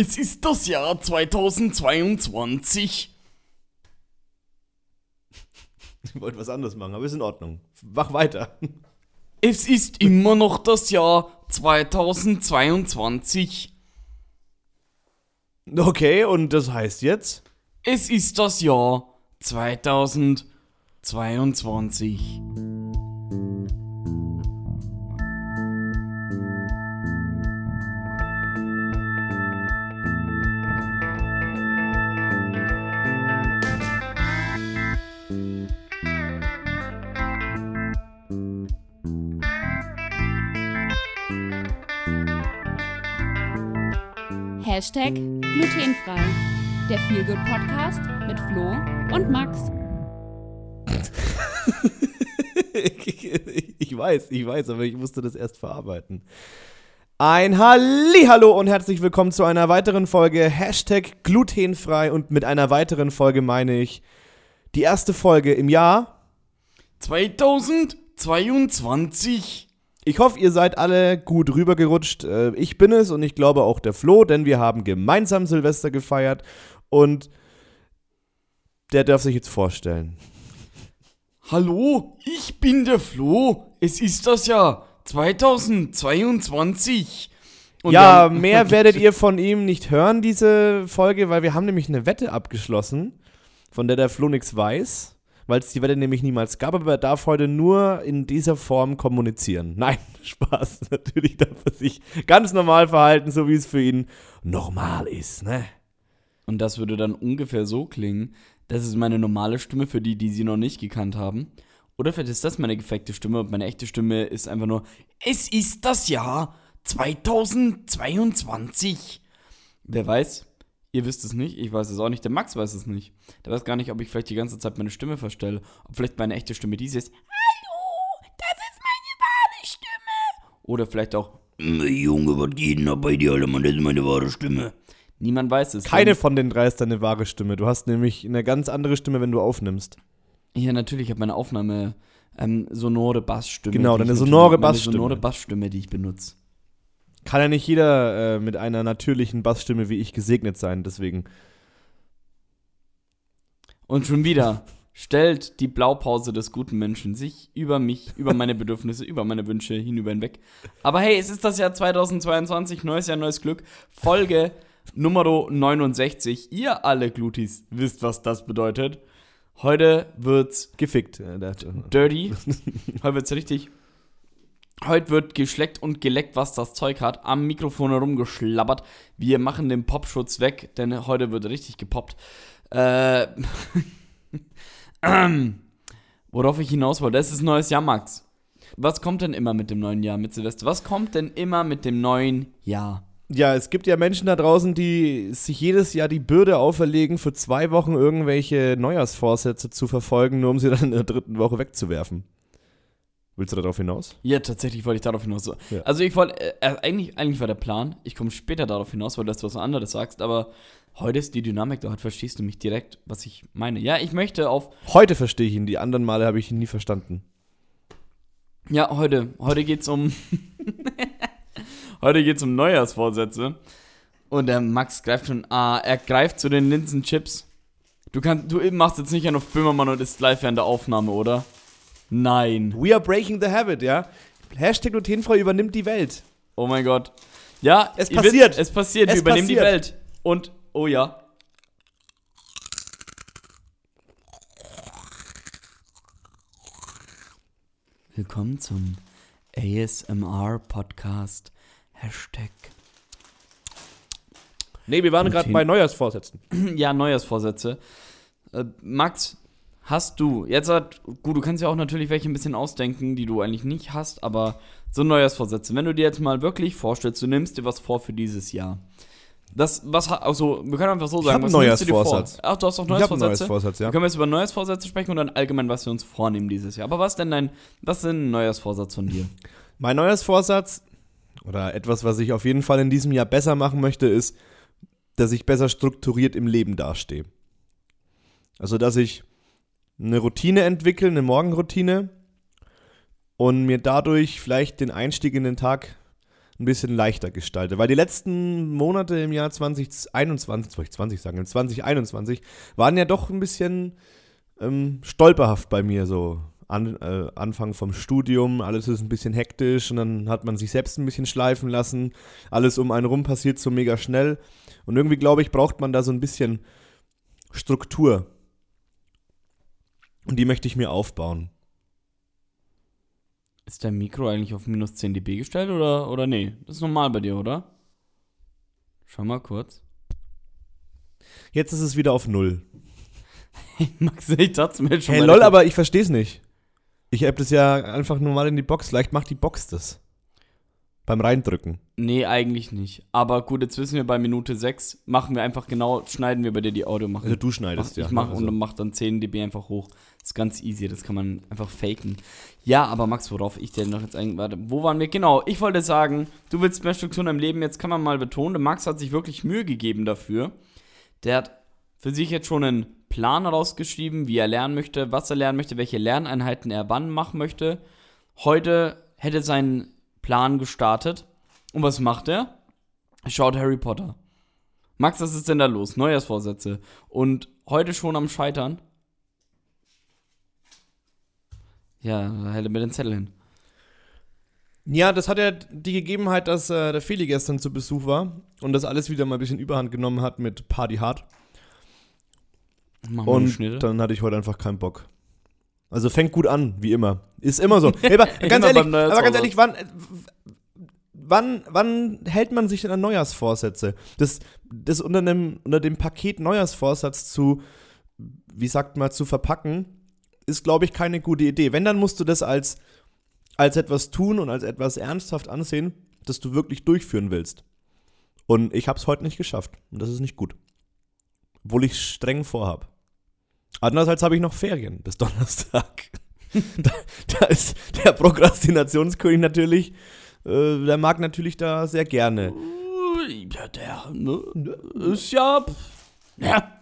Es ist das Jahr 2022. Ich wollte was anderes machen, aber ist in Ordnung. Mach weiter. Es ist immer noch das Jahr 2022. Okay, und das heißt jetzt? Es ist das Jahr 2022. Hashtag glutenfrei. Der Feelgood Podcast mit Flo und Max. ich weiß, ich weiß, aber ich musste das erst verarbeiten. Ein Hallihallo und herzlich willkommen zu einer weiteren Folge Hashtag glutenfrei und mit einer weiteren Folge meine ich die erste Folge im Jahr 2022. Ich hoffe, ihr seid alle gut rübergerutscht. Äh, Ich bin es und ich glaube auch der Flo, denn wir haben gemeinsam Silvester gefeiert und der darf sich jetzt vorstellen. Hallo, ich bin der Flo. Es ist das Jahr 2022. Und ja, mehr werdet ihr von ihm nicht hören, diese Folge, weil wir haben nämlich eine Wette abgeschlossen, von der der Flo nichts weiß, weil es die Wette nämlich niemals gab, aber er darf heute nur in dieser Form kommunizieren. Nein, Spaß. Natürlich darf er sich ganz normal verhalten, so wie es für ihn normal ist, ne? Und das würde dann ungefähr so klingen. Das ist meine normale Stimme für die, die sie noch nicht gekannt haben. Oder vielleicht ist das meine gefakte Stimme und meine echte Stimme ist einfach nur: Es ist das Jahr 2022. Wer weiß? Ihr wisst es nicht, ich weiß es auch nicht, der Max weiß es nicht. Der weiß gar nicht, ob ich vielleicht die ganze Zeit meine Stimme verstelle. Ob vielleicht meine echte Stimme diese ist. Hallo, das ist meine wahre Stimme. Oder vielleicht auch. Junge, was geht denn da bei dir, Alter, Mann, das ist meine wahre Stimme. Niemand weiß es. Keine von den drei ist deine wahre Stimme. Du hast nämlich eine ganz andere Stimme, wenn du aufnimmst. Ja, natürlich, ich habe meine Aufnahme ähm, sonore Bassstimme. Genau, deine sonore meine Bassstimme. sonore Bassstimme, die ich benutze. Kann ja nicht jeder äh, mit einer natürlichen Bassstimme wie ich gesegnet sein, deswegen. Und schon wieder stellt die Blaupause des guten Menschen sich über mich, über meine Bedürfnisse, über meine Wünsche hinüber hinweg. Aber hey, es ist das Jahr 2022, neues Jahr, neues Glück. Folge Nummer 69. Ihr alle Glutis wisst, was das bedeutet. Heute wird's Gefickt. Äh, dirty. Heute wird's richtig. Heute wird geschleckt und geleckt, was das Zeug hat. Am Mikrofon herumgeschlabbert. Wir machen den Popschutz weg, denn heute wird richtig gepoppt. Äh, worauf ich hinaus wollte, das ist neues Jahr, Max. Was kommt denn immer mit dem neuen Jahr, mit Silvester? Was kommt denn immer mit dem neuen Jahr? Ja, es gibt ja Menschen da draußen, die sich jedes Jahr die Bürde auferlegen, für zwei Wochen irgendwelche Neujahrsvorsätze zu verfolgen, nur um sie dann in der dritten Woche wegzuwerfen. Willst du darauf hinaus? Ja, tatsächlich wollte ich darauf hinaus. Ja. Also ich wollte, äh, äh, eigentlich, eigentlich war der Plan, ich komme später darauf hinaus, weil du das was anderes sagst, aber heute ist die Dynamik da, heute verstehst du mich direkt, was ich meine. Ja, ich möchte auf, Heute verstehe ich ihn, die anderen Male habe ich ihn nie verstanden. ja, heute, heute geht's um, heute geht's um Neujahrsvorsätze und der Max greift schon, ah, er greift zu den Linsenchips. Du kannst, du machst jetzt nicht einen auf Böhmermann und ist live während der Aufnahme, oder? Nein. We are breaking the habit, ja? Hashtag glutenfrei übernimmt die Welt. Oh mein Gott. Ja, Es passiert. Wisst, es passiert. Es Wir übernehmen die. Welt. Und, oh ja. Willkommen zum ASMR-Podcast. Hashtag. Nee, wir waren gerade bei Neujahrsvorsätzen. Ja, Neujahrsvorsätze. Äh, Max, hast du, jetzt hat, gut, du kannst ja auch natürlich welche ein bisschen ausdenken, die du eigentlich nicht hast, aber so Neujahrsvorsätze. Wenn du dir jetzt mal wirklich vorstellst, du nimmst dir was vor für dieses Jahr. Das, was, also, wir können einfach so sagen, was nimmst du dir vor? Ach, du hast auch Ich habe einen Neujahrsvorsätze? Neujahrsvorsatz, ja. Dann können wir jetzt über Neujahrsvorsätze sprechen und dann allgemein, was wir uns vornehmen dieses Jahr. Aber was denn dein, was ist denn ein Neujahrsvorsatz von dir? Mein Neujahrsvorsatz oder etwas, was ich auf jeden Fall in diesem Jahr besser machen möchte, ist, dass ich besser strukturiert im Leben dastehe. Also, dass ich eine Routine entwickle, eine Morgenroutine und mir dadurch vielleicht den Einstieg in den Tag ein bisschen leichter gestalte. Weil die letzten Monate im Jahr 2021, soll ich 20 sagen, 2021 waren ja doch ein bisschen ähm, stolperhaft bei mir so. An, äh, Anfang vom Studium, alles ist ein bisschen hektisch und dann hat man sich selbst ein bisschen schleifen lassen. Alles um einen rum passiert so mega schnell. Und irgendwie, glaube ich, braucht man da so ein bisschen Struktur. Und die möchte ich mir aufbauen. Ist dein Mikro eigentlich auf minus 10 dB gestellt oder, oder nee? Das ist normal bei dir, oder? Schau mal kurz. Jetzt ist es wieder auf Null. Max, ich dachte mir schon Hey, lol, aber ich verstehe es nicht. Ich heb das ja einfach nur mal in die Box. Vielleicht macht die Box das. Beim Reindrücken. Nee, eigentlich nicht. Aber gut, jetzt wissen wir bei Minute 6, machen wir einfach genau, schneiden wir bei dir die Audio machen. Also du schneidest Mach, ja. ich mach also. und mach dann 10 dB einfach hoch. Das ist ganz easy, das kann man einfach faken. Ja, aber Max, worauf ich denn noch jetzt eigentlich, warte, wo waren wir? Genau, ich wollte sagen, du willst mehr Struktur im Leben, jetzt kann man mal betonen, der Max hat sich wirklich Mühe gegeben dafür. Der hat für sich jetzt schon einen Plan rausgeschrieben, wie er lernen möchte, was er lernen möchte, welche Lerneinheiten er wann machen möchte. Heute hätte sein Plan gestartet. Und was macht er? Schaut Harry Potter. Max, was ist denn da los? Neujahrsvorsätze. Und heute schon am Scheitern? Ja, da hätte mir den Zettel hin. Ja, das hat ja die Gegebenheit, dass äh, der Feli gestern zu Besuch war und das alles wieder mal ein bisschen Überhand genommen hat mit Party Hard. Wir eine Und dann hatte ich heute einfach keinen Bock. Also fängt gut an, wie immer. Ist immer so. Hey, aber, ganz ehrlich, aber ganz ehrlich, wann, wann, wann hält man sich denn an Neujahrsvorsätze? Das, das unter, dem, unter dem Paket Neujahrsvorsatz zu, wie sagt man, zu verpacken, ist, glaube ich, keine gute Idee. Wenn, dann musst du das als, als etwas tun und als etwas ernsthaft ansehen, das du wirklich durchführen willst. Und ich habe es heute nicht geschafft. Und das ist nicht gut. Obwohl ich streng vorhab. Andererseits habe ich noch Ferien bis Donnerstag. da, da ist der Prokrastinationskönig natürlich, äh, der mag natürlich da sehr gerne. Ja, der ne, ist ja. Ja,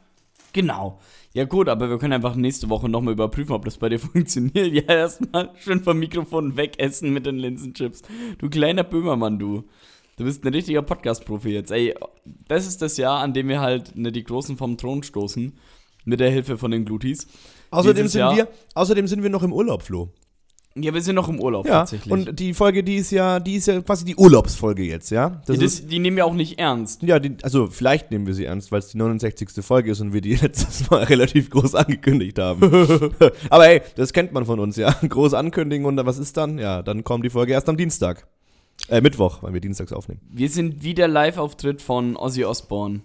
genau. Ja, gut, aber wir können einfach nächste Woche nochmal überprüfen, ob das bei dir funktioniert. Ja, erstmal schön vom Mikrofon wegessen mit den Linsenchips. Du kleiner Böhmermann, du. Du bist ein richtiger Podcast-Profi jetzt. Ey, das ist das Jahr, an dem wir halt ne, die Großen vom Thron stoßen. Mit der Hilfe von den Glutis. Außerdem sind, Jahr- wir, außerdem sind wir noch im Urlaub, Flo. Ja, wir sind noch im Urlaub Ja, tatsächlich. und die Folge, die ist ja, die ist ja quasi die Urlaubsfolge jetzt, ja? Das die, ist, das, die nehmen wir auch nicht ernst. ja, die, also vielleicht nehmen wir sie ernst, weil es die 69. Folge ist und wir die letztes Mal relativ groß angekündigt haben. Aber hey, das kennt man von uns, ja. Groß ankündigen und was ist dann? Ja, dann kommt die Folge erst am Dienstag. Äh, Mittwoch, weil wir dienstags aufnehmen. Wir sind wieder Live-Auftritt von Ozzy Osbourne.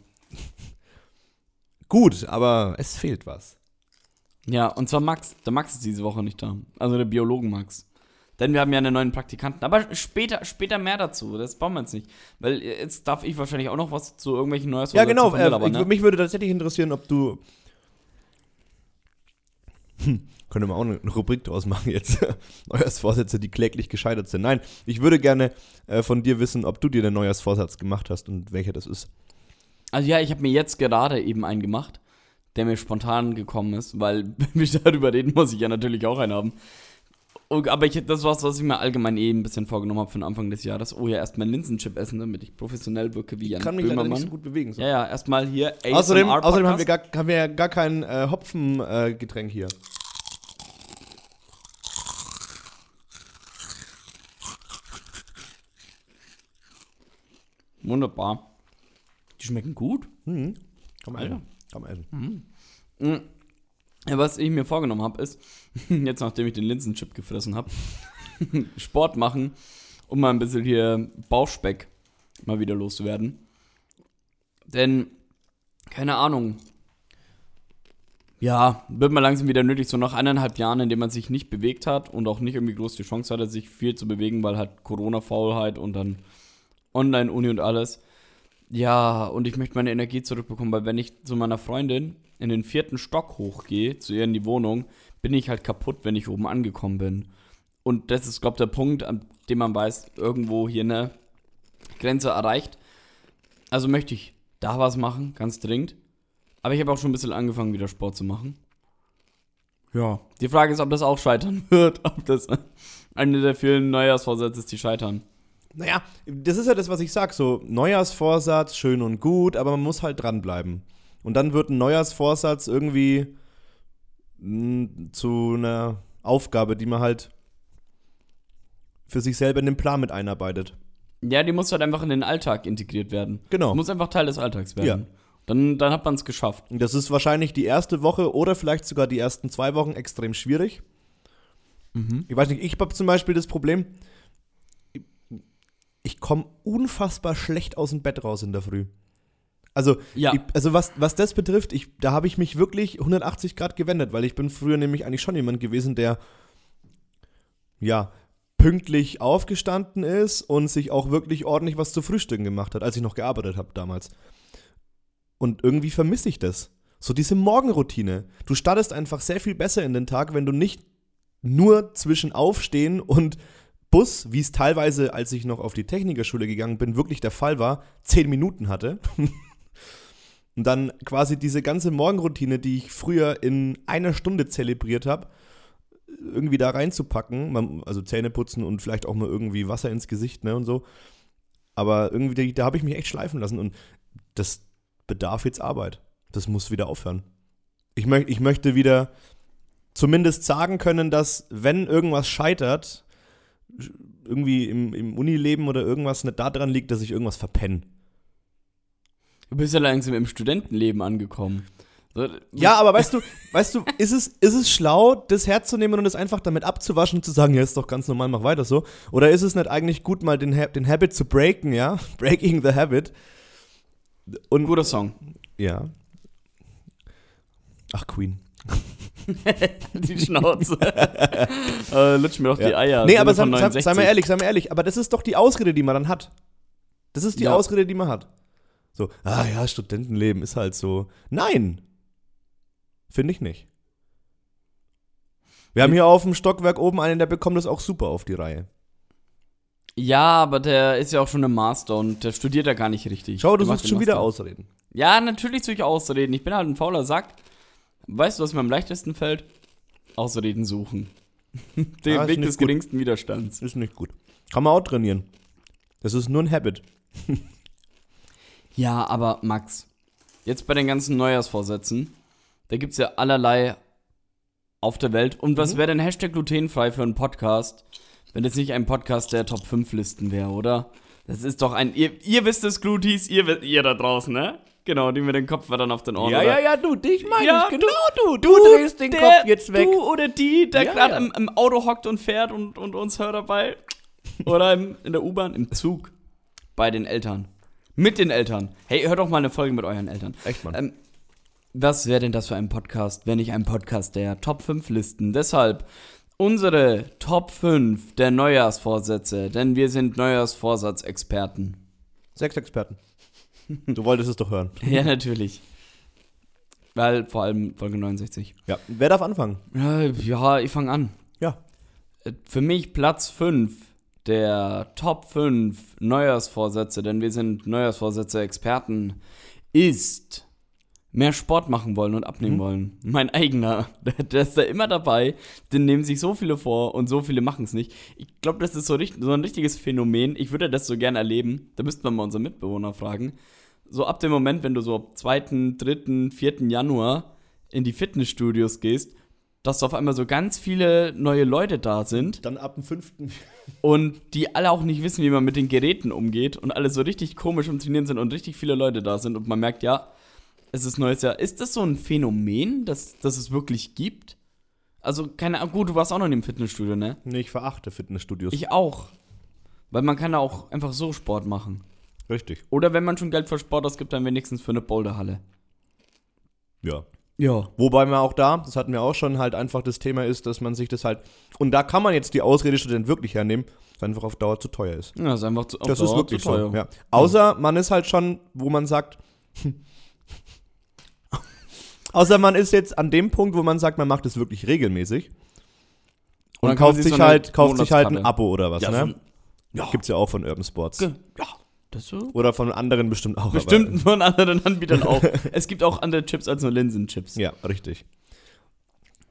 Gut, aber es fehlt was. Ja, und zwar Max. Der Max ist diese Woche nicht da. Also der Biologen Max. Denn wir haben ja einen neuen Praktikanten. Aber später, später mehr dazu. Das brauchen wir jetzt nicht. Weil jetzt darf ich wahrscheinlich auch noch was zu irgendwelchen Neues Ja, genau. Äh, aber, ne? Mich würde tatsächlich interessieren, ob du. Hm, können wir auch eine Rubrik draus machen jetzt. Neujahrsvorsätze, die kläglich gescheitert sind. Nein, ich würde gerne äh, von dir wissen, ob du dir den Neujahrsvorsatz gemacht hast und welcher das ist. Also ja, ich habe mir jetzt gerade eben einen gemacht, der mir spontan gekommen ist. Weil, wenn wir darüber reden, muss ich ja natürlich auch einen haben. Aber ich, das war was, was ich mir allgemein eh ein bisschen vorgenommen habe für den Anfang des Jahres. Oh ja, erstmal Linsenchip essen, damit ich professionell wirke wie Jan Böhmermann. bewegen. Ja, ja, erstmal hier Außerdem, ASMR außerdem haben wir gar, haben wir ja gar kein äh, Hopfengetränk äh, hier. Wunderbar. Die schmecken gut. Mhm. Komm essen. Komm essen. Mhm. Ja, was ich mir vorgenommen habe, ist, jetzt nachdem ich den Linsenchip gefressen habe, Sport machen, um mal ein bisschen hier Bauchspeck mal wieder loszuwerden. Denn, keine Ahnung, ja, wird mal langsam wieder nötig, so nach eineinhalb Jahren, in denen man sich nicht bewegt hat und auch nicht irgendwie groß die Chance hatte, sich viel zu bewegen, weil halt Corona-Faulheit und dann Online-Uni und alles. Ja, und ich möchte meine Energie zurückbekommen, weil wenn ich zu meiner Freundin in den vierten Stock hochgehe, zu ihr in die Wohnung, bin ich halt kaputt, wenn ich oben angekommen bin. Und das ist, glaube ich, der Punkt, an dem man weiß, irgendwo hier eine Grenze erreicht. Also möchte ich da was machen, ganz dringend. Aber ich habe auch schon ein bisschen angefangen, wieder Sport zu machen. Ja. Die Frage ist, ob das auch scheitern wird. Ob das eine der vielen Neujahrsvorsätze ist, die scheitern. Naja, das ist ja das, was ich sag. So, Neujahrsvorsatz, schön und gut, aber man muss halt dranbleiben. Und dann wird ein Neujahrsvorsatz irgendwie mh, zu einer Aufgabe, die man halt für sich selber in den Plan mit einarbeitet. Ja, die muss halt einfach in den Alltag integriert werden. Genau. Muss einfach Teil des Alltags werden. Ja. Dann, dann hat man es geschafft. Das ist wahrscheinlich die erste Woche oder vielleicht sogar die ersten zwei Wochen extrem schwierig. Ich weiß nicht, ich habe zum Beispiel das Problem, ich komme unfassbar schlecht aus dem Bett raus in der Früh. Also, Ja. ich, also was, was das betrifft, ich, da habe ich mich wirklich 180 Grad gewendet, weil ich bin früher nämlich eigentlich schon jemand gewesen, der ja pünktlich aufgestanden ist und sich auch wirklich ordentlich was zu frühstücken gemacht hat, als ich noch gearbeitet habe damals. Und irgendwie vermisse ich das. So diese Morgenroutine. Du startest einfach sehr viel besser in den Tag, wenn du nicht nur zwischen Aufstehen und Bus, wie es teilweise, als ich noch auf die Technikerschule gegangen bin, wirklich der Fall war, zehn Minuten hatte. und dann quasi diese ganze Morgenroutine, die ich früher in einer Stunde zelebriert habe, irgendwie da reinzupacken. Also Zähne putzen und vielleicht auch mal irgendwie Wasser ins Gesicht, ne, und so. Aber irgendwie, da habe ich mich echt schleifen lassen und das bedarf jetzt Arbeit. Das muss wieder aufhören. Ich, möcht, ich möchte wieder zumindest sagen können, dass wenn irgendwas scheitert, irgendwie im, im Unileben oder irgendwas nicht daran liegt, dass ich irgendwas verpenne. Du bist ja langsam im Studentenleben angekommen. Ja, aber weißt du, weißt du, ist es, ist es schlau, das herzunehmen und es einfach damit abzuwaschen und zu sagen, ja, ist doch ganz normal, mach weiter so? Oder ist es nicht eigentlich gut, mal den, den Habit zu breaken, ja? Breaking the habit. Und Guter Song. ja. Ach, Queen. Die Schnauze. äh, lutsch mir doch die Eier. nee, aber sei, sei, 69. sei mal ehrlich, sei mal ehrlich, aber das ist doch die Ausrede, die man dann hat. Das ist die Ja. Ausrede, die man hat. So, ah ja, Studentenleben ist halt so. Nein! Finde ich nicht. Wir haben hier auf dem Stockwerk oben einen, der bekommt das auch super auf die Reihe. Ja, aber der ist ja auch schon im Master und der studiert ja gar nicht richtig. Schau, du suchst schon wieder. Ausreden. Ja, natürlich suche ich Ausreden. Ich bin halt ein fauler Sack. Weißt du, was mir am leichtesten fällt? Ausreden suchen. Den Ah, Weg des gut. geringsten Widerstands. Ist nicht gut. Kann man auch trainieren. Das ist nur ein Habit. Ja, aber Max, jetzt bei den ganzen Neujahrsvorsätzen, da gibt's ja allerlei auf der Welt. Und Mhm. was wäre denn Hashtag glutenfrei für einen Podcast, wenn das nicht ein Podcast der Top 5 Listen wäre, oder? Das ist doch ein. Ihr, ihr wisst es, Glutis, ihr, ihr da draußen, ne? Genau, die mit den Kopf dann auf den Ohren. oder? ja, du, dich meine Ja, genau du. Du drehst den der, Kopf jetzt weg. Du oder die, der Ja, gerade ja. im, im Auto hockt und fährt und, und uns hört dabei. Oder im, in der U-Bahn, im Zug. Bei den Eltern. Mit den Eltern. Hey, hört doch mal eine Folge mit euren Eltern. Echt, Mann. Ähm, was wäre denn das für ein Podcast, wenn nicht ein Podcast der Top 5 Listen? Deshalb unsere Top 5 der Neujahrsvorsätze, denn wir sind Neujahrsvorsatzexperten. Sechs Experten. Du wolltest es doch hören. Ja, natürlich. Weil vor allem Folge 69. Ja. Wer darf anfangen? Ja, ich fange an. Ja. Äh, Für mich Platz 5 der Top 5 Neujahrsvorsätze, denn wir sind Neujahrsvorsätze-Experten, ist mehr Sport machen wollen und abnehmen Mhm. wollen. Mein eigener, der, ist da immer dabei, den nehmen sich so viele vor und so viele machen es nicht. Ich glaube, das ist so, richtig, so ein richtiges Phänomen. Ich würde das so gern erleben. Da müssten wir mal unsere Mitbewohner fragen. So ab dem Moment, wenn du so ab 2., 3., 4. Januar in die Fitnessstudios gehst, dass da auf einmal so ganz viele neue Leute da sind Dann ab dem fünften. und die alle auch nicht wissen, wie man mit den Geräten umgeht und alle so richtig komisch im Trainieren sind und richtig viele Leute da sind und man merkt, ja, es ist neues Jahr. Ist das so ein Phänomen, das, das es wirklich gibt? Also, keine Ahnung, gut, du warst auch noch in dem Fitnessstudio, ne? Nee, ich verachte Fitnessstudios. Ich auch. Weil man kann da auch einfach so Sport machen. Richtig. Oder wenn man schon Geld für Sport ausgibt, dann wenigstens für eine Boulderhalle. Ja. Ja. Wobei man auch da, das hatten wir auch schon, halt einfach das Thema ist, dass man sich das halt. Und da kann man jetzt die Ausrede Student wirklich hernehmen, dass es einfach auf Dauer zu teuer ist. Ja, ist einfach zu, auf das ist Dauer wirklich zu teuer. so. Ja. Außer man ist halt schon, wo man sagt. Außer man ist jetzt an dem Punkt, wo man sagt, man macht es wirklich regelmäßig. Und Und, kauft sich so halt, kauft sich halt ein. Abo oder was, Ja, ne? so ein- ja. Gibt's ja auch von Urban Sports. Ge- Ja, das so. Oder von anderen bestimmt auch. Bestimmt von anderen Anbietern auch. es gibt auch andere Chips als nur Linsenchips. Aber, ja, richtig.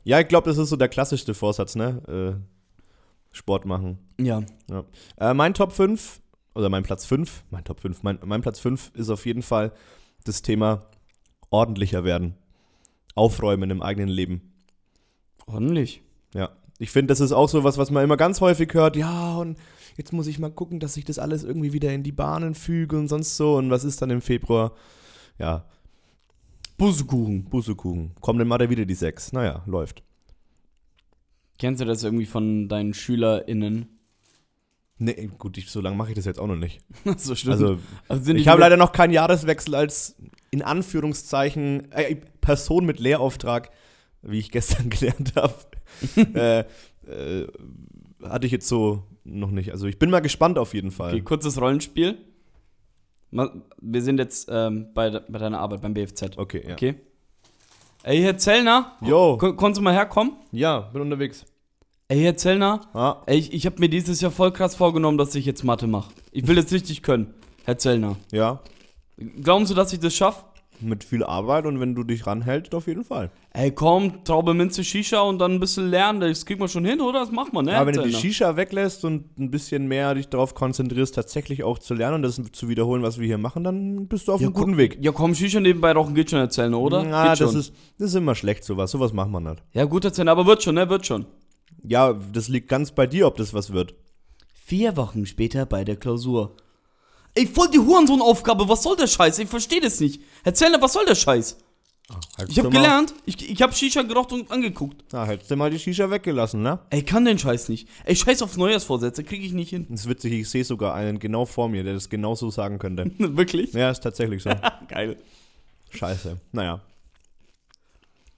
Ja, ich glaube, das ist so der klassischste Vorsatz, ne? Äh, Sport machen. Ja. Ja. Äh, mein Top 5 oder mein Platz 5, mein Top 5, mein, mein Platz 5 ist auf jeden Fall das Thema ordentlicher werden. Aufräumen im eigenen Leben. Ordentlich. Ja. Ich finde, das ist auch so was, was man immer ganz häufig hört. Ja, und jetzt muss ich mal gucken, dass ich das alles irgendwie wieder in die Bahnen füge und sonst so. Und was ist dann im Februar? Ja. Bussekuchen. Bussekuchen. Kommen dann mal da wieder die sechs. Naja, läuft. Kennst du das irgendwie von deinen SchülerInnen? Nee, gut, ich, so lange mache ich das jetzt auch noch nicht. so stimmt. Also, Also ich habe leider noch keinen Jahreswechsel als in Anführungszeichen äh, Person mit Lehrauftrag, wie ich gestern gelernt habe. äh, äh, hatte ich jetzt so noch nicht. Also ich bin mal gespannt auf jeden Fall. Okay, kurzes Rollenspiel. Wir sind jetzt ähm, bei, bei deiner Arbeit beim BFZ. Okay, ja. Okay. Ey, Herr Zellner, Jo, kon konntest du mal herkommen? ja, bin unterwegs. Ey, Herr Zellner, Ah, ey, ich, ich habe mir dieses Jahr voll krass vorgenommen, dass ich jetzt Mathe mache. Ich will das richtig können, Herr Zellner. ja, Glauben Sie, dass ich das schaffe? Mit viel Arbeit und wenn du dich ranhältst, auf jeden Fall. Ey, komm, Traube, Minze, Shisha und dann ein bisschen lernen. Das kriegt man schon hin, oder? Das macht man, ne? Aber wenn du die? Shisha weglässt und ein bisschen mehr dich darauf konzentrierst, tatsächlich auch zu lernen und das zu wiederholen, was wir hier machen, dann bist du auf ja, einem guten Weg. Ja, komm, Shisha nebenbei rauchen geht schon, Zellner, oder? Na, geht das schon. ist, das ist immer schlecht, sowas. Sowas macht man nicht. ja, gut, Zellner, aber wird schon, ne? Wird schon. Ja, das liegt ganz bei dir, ob das was wird. Vier Wochen später bei der Klausur. Ey, voll die Hurensohn-Aufgabe, was soll der Scheiß? Ich verstehe das nicht. Herr Zellner, was soll der Scheiß? Ich hab gelernt, ich, ich hab Shisha geraucht und angeguckt. Na, hättest du mal die Shisha weggelassen, ne? Ey, kann den Scheiß nicht. Ey, Scheiß auf Neujahrsvorsätze, krieg ich nicht hin. Das ist witzig, ich sehe sogar einen genau vor mir, der das genau so sagen könnte. Wirklich? ja, ist tatsächlich so. Geil. Scheiße. Naja.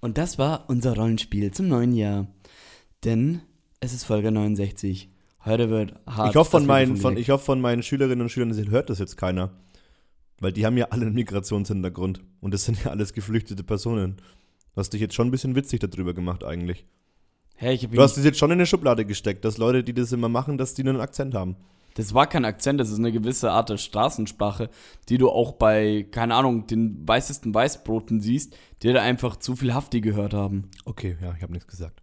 Und das war unser Rollenspiel zum neuen Jahr. Denn es ist Folge 69. Heute wird hart. Ich hoffe, von meinen, von, ich hoffe, von meinen Schülerinnen und Schülern hört das jetzt keiner. Weil die haben ja alle einen Migrationshintergrund. Und das sind ja alles geflüchtete Personen. Du hast dich jetzt schon ein bisschen witzig darüber gemacht, eigentlich. Hey, Du hast das jetzt schon in eine Schublade gesteckt, dass Leute, die das immer machen, dass die einen Akzent haben. Das war kein Akzent, das ist eine gewisse Art der Straßensprache, die du auch bei, keine Ahnung, den weißesten Weißbroten siehst, die da einfach zu viel Hafti gehört haben. Okay, ja, ich habe nichts gesagt.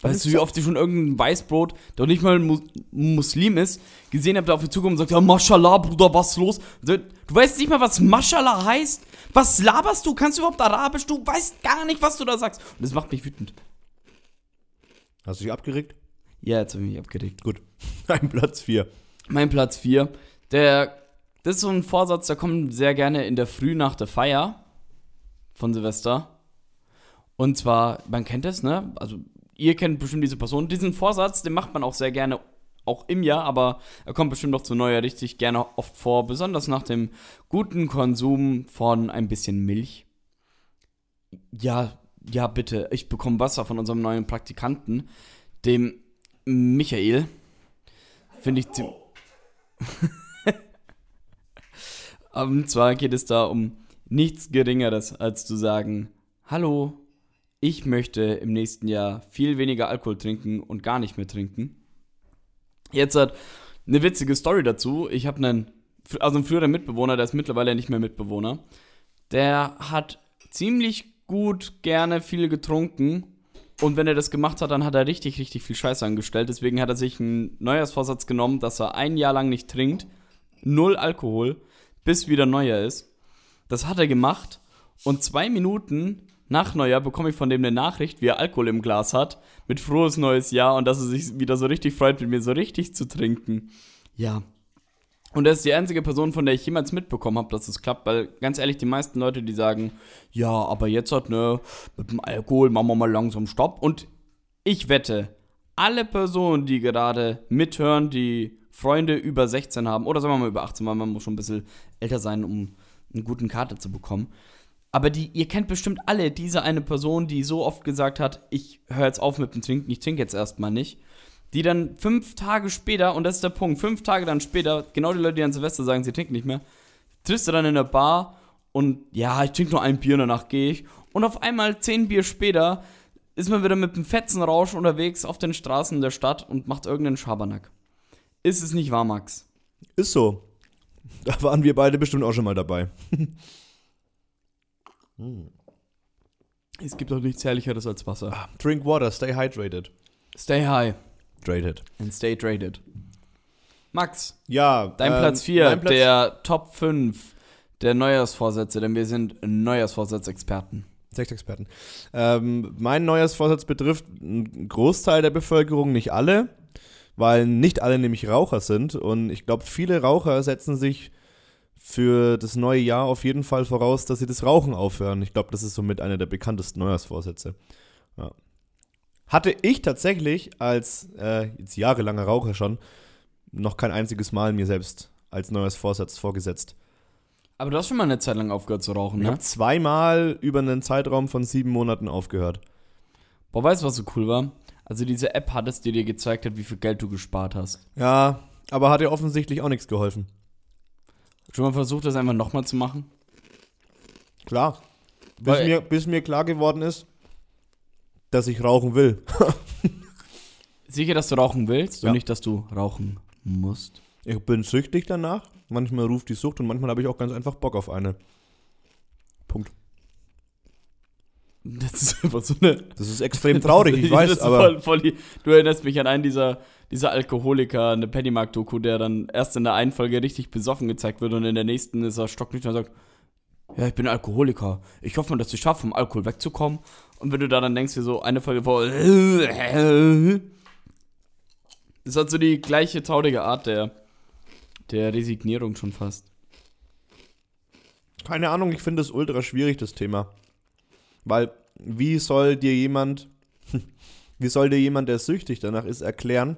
Weißt du, wie oft ich schon irgendein Weißbrot, der nicht mal ein Mus Muslim ist, gesehen habe, der auf mich zukommt und sagt, ja, Mashallah, Bruder, was ist los? Du weißt nicht mal, was Mashallah heißt? Was laberst du? Kannst du überhaupt Arabisch? Du weißt gar nicht, was du da sagst. Und das macht mich wütend. Hast du dich abgeregt? Ja, jetzt habe ich mich abgeregt. Gut. Ein Platz 4. Mein Platz 4, der, das ist so ein Vorsatz, der kommt sehr gerne in der Früh nach der Feier von Silvester. Und zwar, man kennt es, ne? Also, ihr kennt bestimmt diese Person. Diesen Vorsatz, den macht man auch sehr gerne, auch im Jahr, aber er kommt bestimmt noch zu Neujahr richtig gerne oft vor, besonders nach dem guten Konsum von ein bisschen Milch. Ja, ja, bitte, ich bekomme Wasser von unserem neuen Praktikanten, dem Michael. Finde ich ziemlich. Und zwar geht es da um nichts Geringeres, als zu sagen: Hallo, ich möchte im nächsten Jahr viel weniger Alkohol trinken und gar nicht mehr trinken. Jetzt hat eine witzige Story dazu. Ich habe einen, also einen früheren Mitbewohner, der ist mittlerweile nicht mehr Mitbewohner. Der hat ziemlich gut gerne viel getrunken. Und wenn er das gemacht hat, dann hat er richtig, richtig viel Scheiße angestellt. Deswegen hat er sich einen Neujahrsvorsatz genommen, dass er ein Jahr lang nicht trinkt. Null Alkohol, bis wieder Neujahr ist. Das hat er gemacht. Und zwei Minuten nach Neujahr bekomme ich von dem eine Nachricht, wie er Alkohol im Glas hat, mit frohes neues Jahr und dass er sich wieder so richtig freut, mit mir so richtig zu trinken. Ja. Und er ist die einzige Person, von der ich jemals mitbekommen habe, dass es klappt, weil ganz ehrlich, die meisten Leute, die sagen, ja, aber jetzt hat, ne, mit dem Alkohol machen wir mal langsam Stopp. Und ich wette, alle Personen, die gerade mithören, die Freunde über 16 haben, oder sagen wir mal über 18, weil man muss schon ein bisschen älter sein, um eine guten Karte zu bekommen. Aber die, ihr kennt bestimmt alle diese eine Person, die so oft gesagt hat, ich höre jetzt auf mit dem Trinken, ich trinke jetzt erstmal nicht. Die dann fünf Tage später, und das ist der Punkt, fünf Tage dann später, genau die Leute, die an Silvester sagen, sie trinken nicht mehr, triffst du dann in der Bar und ja, ich trinke nur ein Bier und danach gehe ich. Und auf einmal, zehn Bier später, ist man wieder mit einem Fetzenrausch unterwegs auf den Straßen der Stadt und macht irgendeinen Schabernack. Ist es nicht wahr, Max? Ist so. Da waren wir beide bestimmt auch schon mal dabei. Es gibt doch nichts Herrlicheres als Wasser. Drink water, stay hydrated. Stay high Drated. and stay traded. Max, Ja. dein ähm, Platz 4, mein Platz der Top 5 der Neujahrsvorsätze, denn wir sind Neujahrsvorsatzexperten. Sechs Experten. Ähm, mein Neujahrsvorsatz betrifft einen Großteil der Bevölkerung, nicht alle, weil nicht alle nämlich Raucher sind. Und ich glaube, viele Raucher setzen sich für das neue Jahr auf jeden Fall voraus, dass sie das Rauchen aufhören. Ich glaube, das ist somit einer der bekanntesten Neujahrsvorsätze. Ja. Hatte ich tatsächlich als äh, jetzt jahrelanger Raucher schon noch kein einziges Mal mir selbst als Neujahrsvorsatz vorgesetzt. Aber du hast schon mal eine Zeit lang aufgehört zu rauchen, Ich ne? habe zweimal über einen Zeitraum von sieben Monaten aufgehört. Boah, weißt du, was so cool war? Also diese App hattest, die dir gezeigt hat, wie viel Geld du gespart hast. Ja, aber hat dir offensichtlich auch nichts geholfen. Schon mal versucht, das einfach nochmal zu machen? Klar. Bis Weil- mir, bis mir klar geworden ist, dass ich rauchen will. Sicher, dass du rauchen willst Ja. und nicht, dass du rauchen musst. Ich bin süchtig danach. Manchmal ruft die Sucht und manchmal habe ich auch ganz einfach Bock auf eine. Punkt. Das ist einfach so eine. Das ist extrem traurig, ich weiß, aber voll, voll die, du erinnerst mich an einen dieser, dieser Alkoholiker, eine Pennymark-Doku, der dann erst in der einen Folge richtig besoffen gezeigt wird und in der nächsten ist er stocknüchtern und sagt: Ja, ich bin Alkoholiker. Ich hoffe mal, dass ich schaffe, vom Alkohol wegzukommen. Und wenn du da dann denkst, wie so eine Folge vor. Das hat so die gleiche traurige Art der, der Resignierung schon fast. keine Ahnung, ich finde es ultra schwierig, das Thema. Weil, wie soll dir jemand, wie soll dir jemand, der süchtig danach ist, erklären,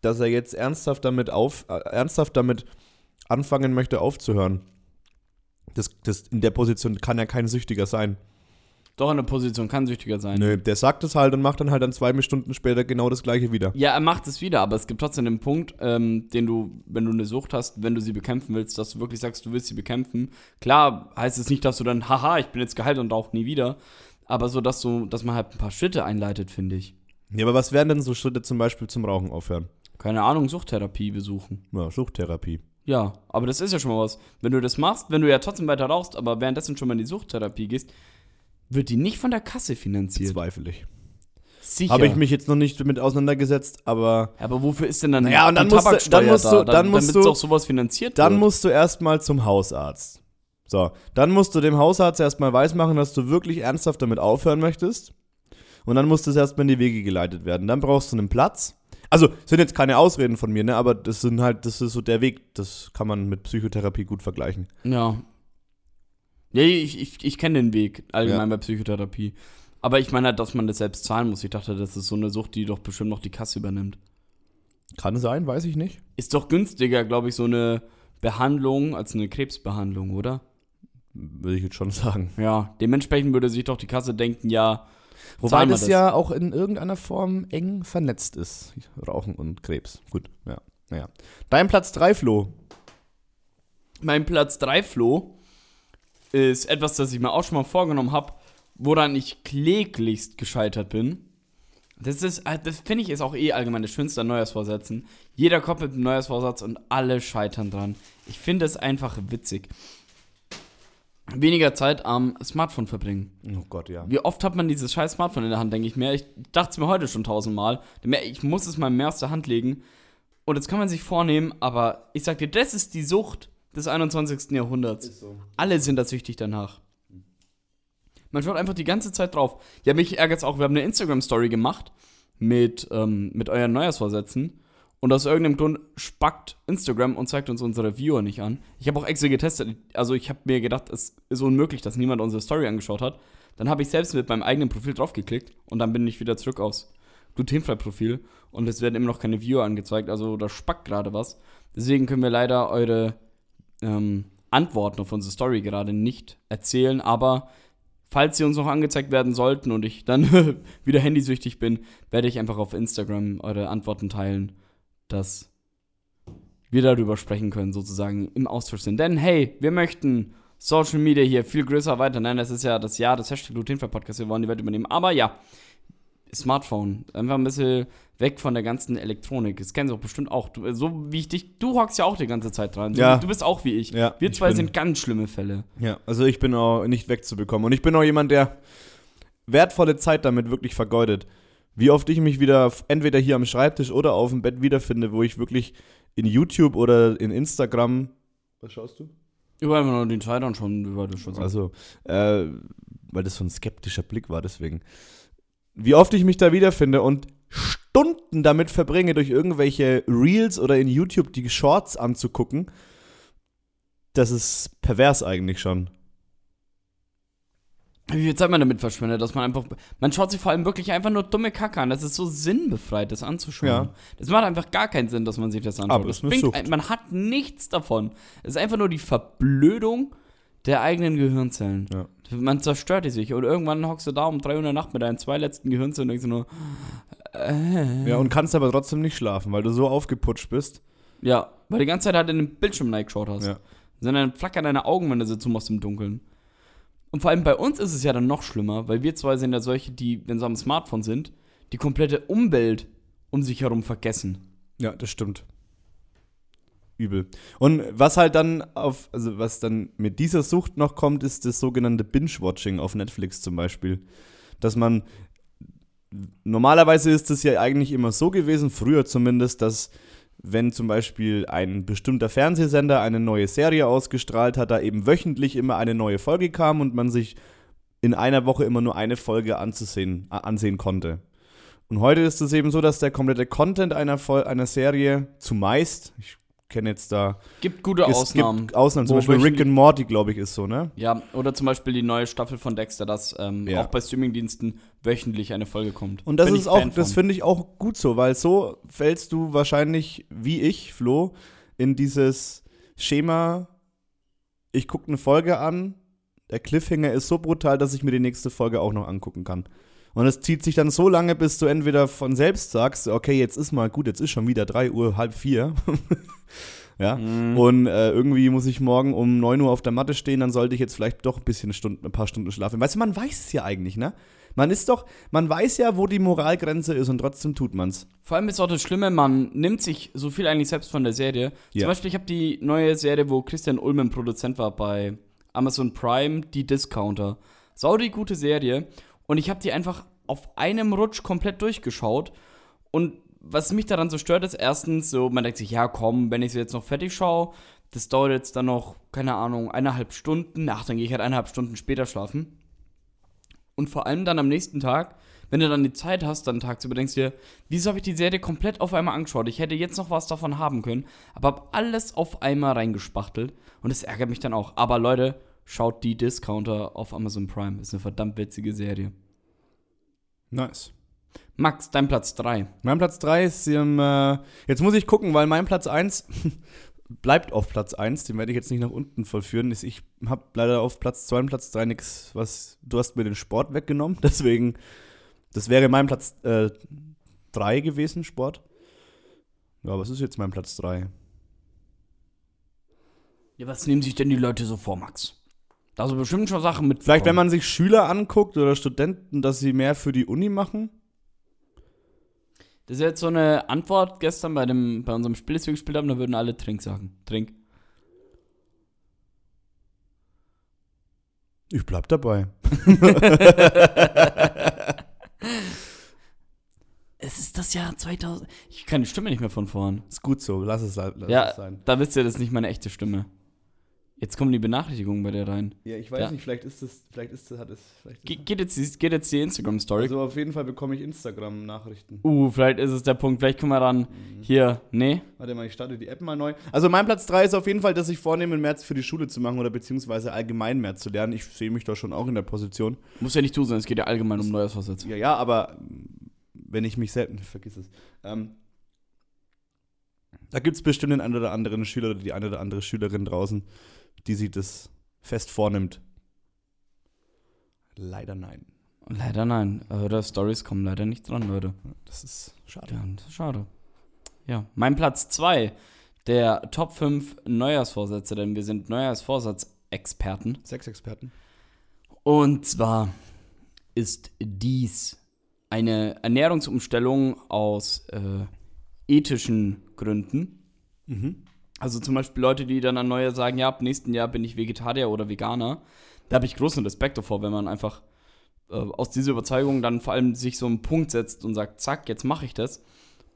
dass er jetzt ernsthaft damit auf, äh, ernsthaft damit anfangen möchte aufzuhören? Das, das, in der Position kann er kein Süchtiger sein. Doch in der Position kann süchtiger sein. Nö, der sagt es halt und macht dann halt dann zwei Stunden später genau das gleiche wieder. Ja, er macht es wieder, aber es gibt trotzdem den Punkt, ähm, den du, wenn du eine Sucht hast, wenn du sie bekämpfen willst, dass du wirklich sagst, du willst sie bekämpfen. Klar heißt es nicht, dass du dann, haha, ich bin jetzt geheilt und rauche nie wieder. Aber so, dass du, dass man halt ein paar Schritte einleitet, finde ich. Ja, aber was wären denn so Schritte zum Beispiel zum Rauchen aufhören? Keine Ahnung, Suchttherapie besuchen. Ja, Suchttherapie. Ja, aber das ist ja schon mal was. Wenn du das machst, wenn du ja trotzdem weiter rauchst, aber währenddessen schon mal in die Suchttherapie gehst, wird die nicht von der Kasse finanziert. Zweifel ich. Sicher. Habe ich mich jetzt noch nicht damit auseinandergesetzt, aber aber wofür ist denn dann Naja, und dann die musst du- dann musst da? du- dann musst damit du- auch sowas finanziert dann wird. musst du erstmal zum Hausarzt. So, dann musst du dem Hausarzt erstmal weismachen, dass du wirklich ernsthaft damit aufhören möchtest. Und dann muss das erstmal in die Wege geleitet werden. Dann brauchst du einen Platz. Also, sind jetzt keine Ausreden von mir, ne, aber das sind halt, das ist so der Weg, das kann man mit Psychotherapie gut vergleichen. Ja. Ja, ich, ich, ich kenne den Weg allgemein Ja. bei Psychotherapie. Aber ich meine halt, dass man das selbst zahlen muss. Ich dachte, das ist so eine Sucht, die doch bestimmt noch die Kasse übernimmt. Kann sein, weiß ich nicht. Ist doch günstiger, glaube ich, so eine Behandlung als eine Krebsbehandlung, oder? Würde ich jetzt schon sagen. Ja, dementsprechend würde sich doch die Kasse denken, ja, Wobei wir das, ja auch in irgendeiner Form eng vernetzt ist. Rauchen und Krebs. Gut, ja. Naja. Dein Platz 3, Flo. Mein Platz 3 Flo ist etwas, das ich mir auch schon mal vorgenommen habe, woran ich kläglichst gescheitert bin. Das ist, äh, das finde ich ist auch eh allgemein das Schönste an Neujahrsvorsätzen. Jeder kommt mit einem Neujahrsvorsatz und alle scheitern dran. Ich finde es einfach witzig. Weniger Zeit am Smartphone verbringen. Oh Gott, ja. Wie oft hat man dieses scheiß Smartphone in der Hand, denke ich mir. Ich dachte es mir heute schon tausendmal. Ich muss es mal mehr aus der Hand legen. Und jetzt kann man sich vornehmen, aber ich sag dir, das ist die Sucht des 21. Jahrhunderts. so. Alle sind da süchtig danach. Man schaut einfach die ganze Zeit drauf. Ja, mich ärgert es auch. Wir haben eine Instagram-Story gemacht mit, ähm, mit euren Neujahrsvorsätzen. Und aus irgendeinem Grund spackt Instagram und zeigt uns unsere Viewer nicht an. Ich habe auch extra getestet. Also ich habe mir gedacht, es ist unmöglich, dass niemand unsere Story angeschaut hat. Dann habe ich selbst mit meinem eigenen Profil draufgeklickt und dann bin ich wieder zurück aufs glutenfrei-Profil und es werden immer noch keine Viewer angezeigt. Also da spackt gerade was. Deswegen können wir leider eure ähm, Antworten auf unsere Story gerade nicht erzählen. Aber falls sie uns noch angezeigt werden sollten und ich dann wieder handysüchtig bin, werde ich einfach auf Instagram eure Antworten teilen, dass wir darüber sprechen können, sozusagen im Austausch sind. Denn hey, wir möchten Social Media hier viel größer weiter. Nein, das ist ja das Jahr des Hashtag Glutenfrei Podcast. Wir wollen die Welt übernehmen. Aber ja, Smartphone. Einfach ein bisschen weg von der ganzen Elektronik. Das kennst du auch bestimmt auch. Du, so wie ich dich, du hockst ja auch die ganze Zeit dran. Ja. Du bist auch wie ich. Ja, wir ich zwei bin- sind ganz schlimme Fälle. Ja, also ich bin auch nicht wegzubekommen. Und ich bin auch jemand, der wertvolle Zeit damit wirklich vergeudet. Wie oft ich mich wieder entweder hier am Schreibtisch oder auf dem Bett wiederfinde, wo ich wirklich in YouTube oder in Instagram. Was schaust du? Über einfach nur den Zeit und schon über das schon so. Also, äh, weil das so ein skeptischer Blick war, deswegen. Wie oft ich mich da wiederfinde und Stunden damit verbringe, durch irgendwelche Reels oder in YouTube die Shorts anzugucken, das ist pervers eigentlich schon. Wie viel Zeit man damit verschwendet, dass man einfach. Man schaut sich vor allem wirklich einfach nur dumme Kacke an. Das ist so sinnbefreit, das anzuschauen. Ja. Das macht einfach gar keinen Sinn, dass man sich das anschaut. Aber das bringt man hat nichts davon. Es ist einfach nur die Verblödung der eigenen Gehirnzellen. Ja. Man zerstört die sich und irgendwann hockst du da um 3 Uhr Nacht mit deinen zwei letzten Gehirnzellen und denkst nur, äh. Ja, und kannst aber trotzdem nicht schlafen, weil du so aufgeputscht bist. Ja, weil die ganze Zeit halt in den Bildschirm reingeschaut hast. Ja. Sondern flackern deine Augen, wenn du sie zumachst im Dunkeln. Und vor allem bei uns ist es ja dann noch schlimmer, weil wir zwei sind ja solche, die, wenn sie am Smartphone sind, die komplette Umwelt um sich herum vergessen. Ja, das stimmt. Übel. Und was halt dann auf, also was dann mit dieser Sucht noch kommt, ist das sogenannte Binge-Watching auf Netflix zum Beispiel. Dass man, normalerweise ist es ja eigentlich immer so gewesen, früher zumindest, dass wenn zum Beispiel ein bestimmter Fernsehsender eine neue Serie ausgestrahlt hat, da eben wöchentlich immer eine neue Folge kam und man sich in einer Woche immer nur eine Folge anzusehen, ansehen konnte. Und heute ist es eben so, dass der komplette Content einer, einer Serie zumeist, ich kenne jetzt da, Gibt gute es Ausnahmen. gibt Ausnahmen, zum Beispiel Rick and Morty, glaube ich, ist so, ne? Ja, oder zum Beispiel die neue Staffel von Dexter, dass ähm, Ja. auch bei Streamingdiensten wöchentlich eine Folge kommt. Und das Bin ist auch, das finde ich auch gut so, weil so fällst du wahrscheinlich, wie ich, Flo, in dieses Schema, ich gucke eine Folge an, der Cliffhanger ist so brutal, dass ich mir die nächste Folge auch noch angucken kann. Und es zieht sich dann so lange, bis du entweder von selbst sagst, okay, jetzt ist mal gut, jetzt ist schon wieder 3 Uhr, halb vier. ja. Mhm. Und äh, irgendwie muss ich morgen um 9 Uhr auf der Matte stehen, dann sollte ich jetzt vielleicht doch ein bisschen Stunden, ein paar Stunden schlafen. Weißt du, man weiß es ja eigentlich, ne? Man ist doch, man weiß ja, wo die Moralgrenze ist und trotzdem tut man's. Vor allem ist auch das Schlimme, man nimmt sich so viel eigentlich selbst von der Serie. Ja. Zum Beispiel, ich habe die neue Serie, wo Christian Ulmen Produzent war bei Amazon Prime, die Discounter. Sau die gute Serie. Und ich habe die einfach auf einem Rutsch komplett durchgeschaut. Und was mich daran so stört, ist erstens so, man denkt sich, ja komm, wenn ich sie jetzt noch fertig schaue, das dauert jetzt dann noch, keine Ahnung, eineinhalb Stunden. Ach, dann gehe ich halt eineinhalb Stunden später schlafen. Und vor allem dann am nächsten Tag, wenn du dann die Zeit hast, dann tagsüber denkst du dir, wieso habe ich die Serie komplett auf einmal angeschaut? Ich hätte jetzt noch was davon haben können, aber habe alles auf einmal reingespachtelt und das ärgert mich dann auch. Aber Leute, schaut die Discounter auf Amazon Prime. Ist eine verdammt witzige Serie. Nice. Max, dein Platz 3. Mein Platz 3 ist, ähm, äh, jetzt muss ich gucken, weil mein Platz 1 bleibt auf Platz 1, den werde ich jetzt nicht nach unten vollführen. Ist- Ich habe leider auf Platz 2 und Platz 3 nichts, was, du hast mir den Sport weggenommen, deswegen, das wäre mein Platz 3 gewesen, Sport. Ja, was ist jetzt mein Platz 3? Ja, was nehmen sich denn die Leute so vor, Max? Da sind bestimmt schon Sachen mit. Vielleicht, wenn man sich Schüler anguckt oder Studenten, dass sie mehr für die Uni machen? Das ist jetzt so eine Antwort gestern bei, dem, bei unserem Spiel, das wir gespielt haben, da würden alle Trink sagen. Trink. Ich bleib dabei. Es ist das Jahr 2000. Ich kann die Stimme nicht mehr von vorn. Ist gut so, lass es, lass Ja. es sein. Da wisst ihr, das ist nicht meine echte Stimme. Jetzt kommen die Benachrichtigungen bei dir rein. Ja, ich weiß Ja. nicht, vielleicht ist das, vielleicht ist das, hat es, Ge geht, jetzt, die- geht jetzt die Instagram-Story? Also auf jeden Fall bekomme ich Instagram-Nachrichten. Uh, vielleicht ist es der Punkt. Vielleicht können wir dann hier. Nee. Warte mal, ich starte die App mal neu. Also mein Platz 3 ist auf jeden Fall, dass ich vornehme, mehr für die Schule zu machen oder beziehungsweise allgemein mehr zu lernen. Ich sehe mich da schon auch in der Position. Muss ja nicht du sein, es geht ja allgemein um Neujahrsvorsätze. Ja, ja, aber wenn ich mich selbst, vergiss es. Ähm, da gibt es bestimmt den einen oder anderen Schüler oder die eine oder andere Schülerin draußen, die sich das fest vornimmt. Leider nein. Leider nein. Oder Stories kommen leider nicht dran, Leute. Das ist schade. Ja, das ist schade. Ja, mein Platz 2 der Top 5 Neujahrsvorsätze, denn wir sind Neujahrsvorsatz-Experten. Sexexperten. Und zwar ist dies eine Ernährungsumstellung aus äh, ethischen Gründen. Mhm. Also zum Beispiel Leute, die dann an Neujahr sagen, ja, ab nächsten Jahr bin ich Vegetarier oder Veganer. Da habe ich großen Respekt davor, wenn man einfach äh, aus dieser Überzeugung dann vor allem sich so einen Punkt setzt und sagt, zack, jetzt mache ich das.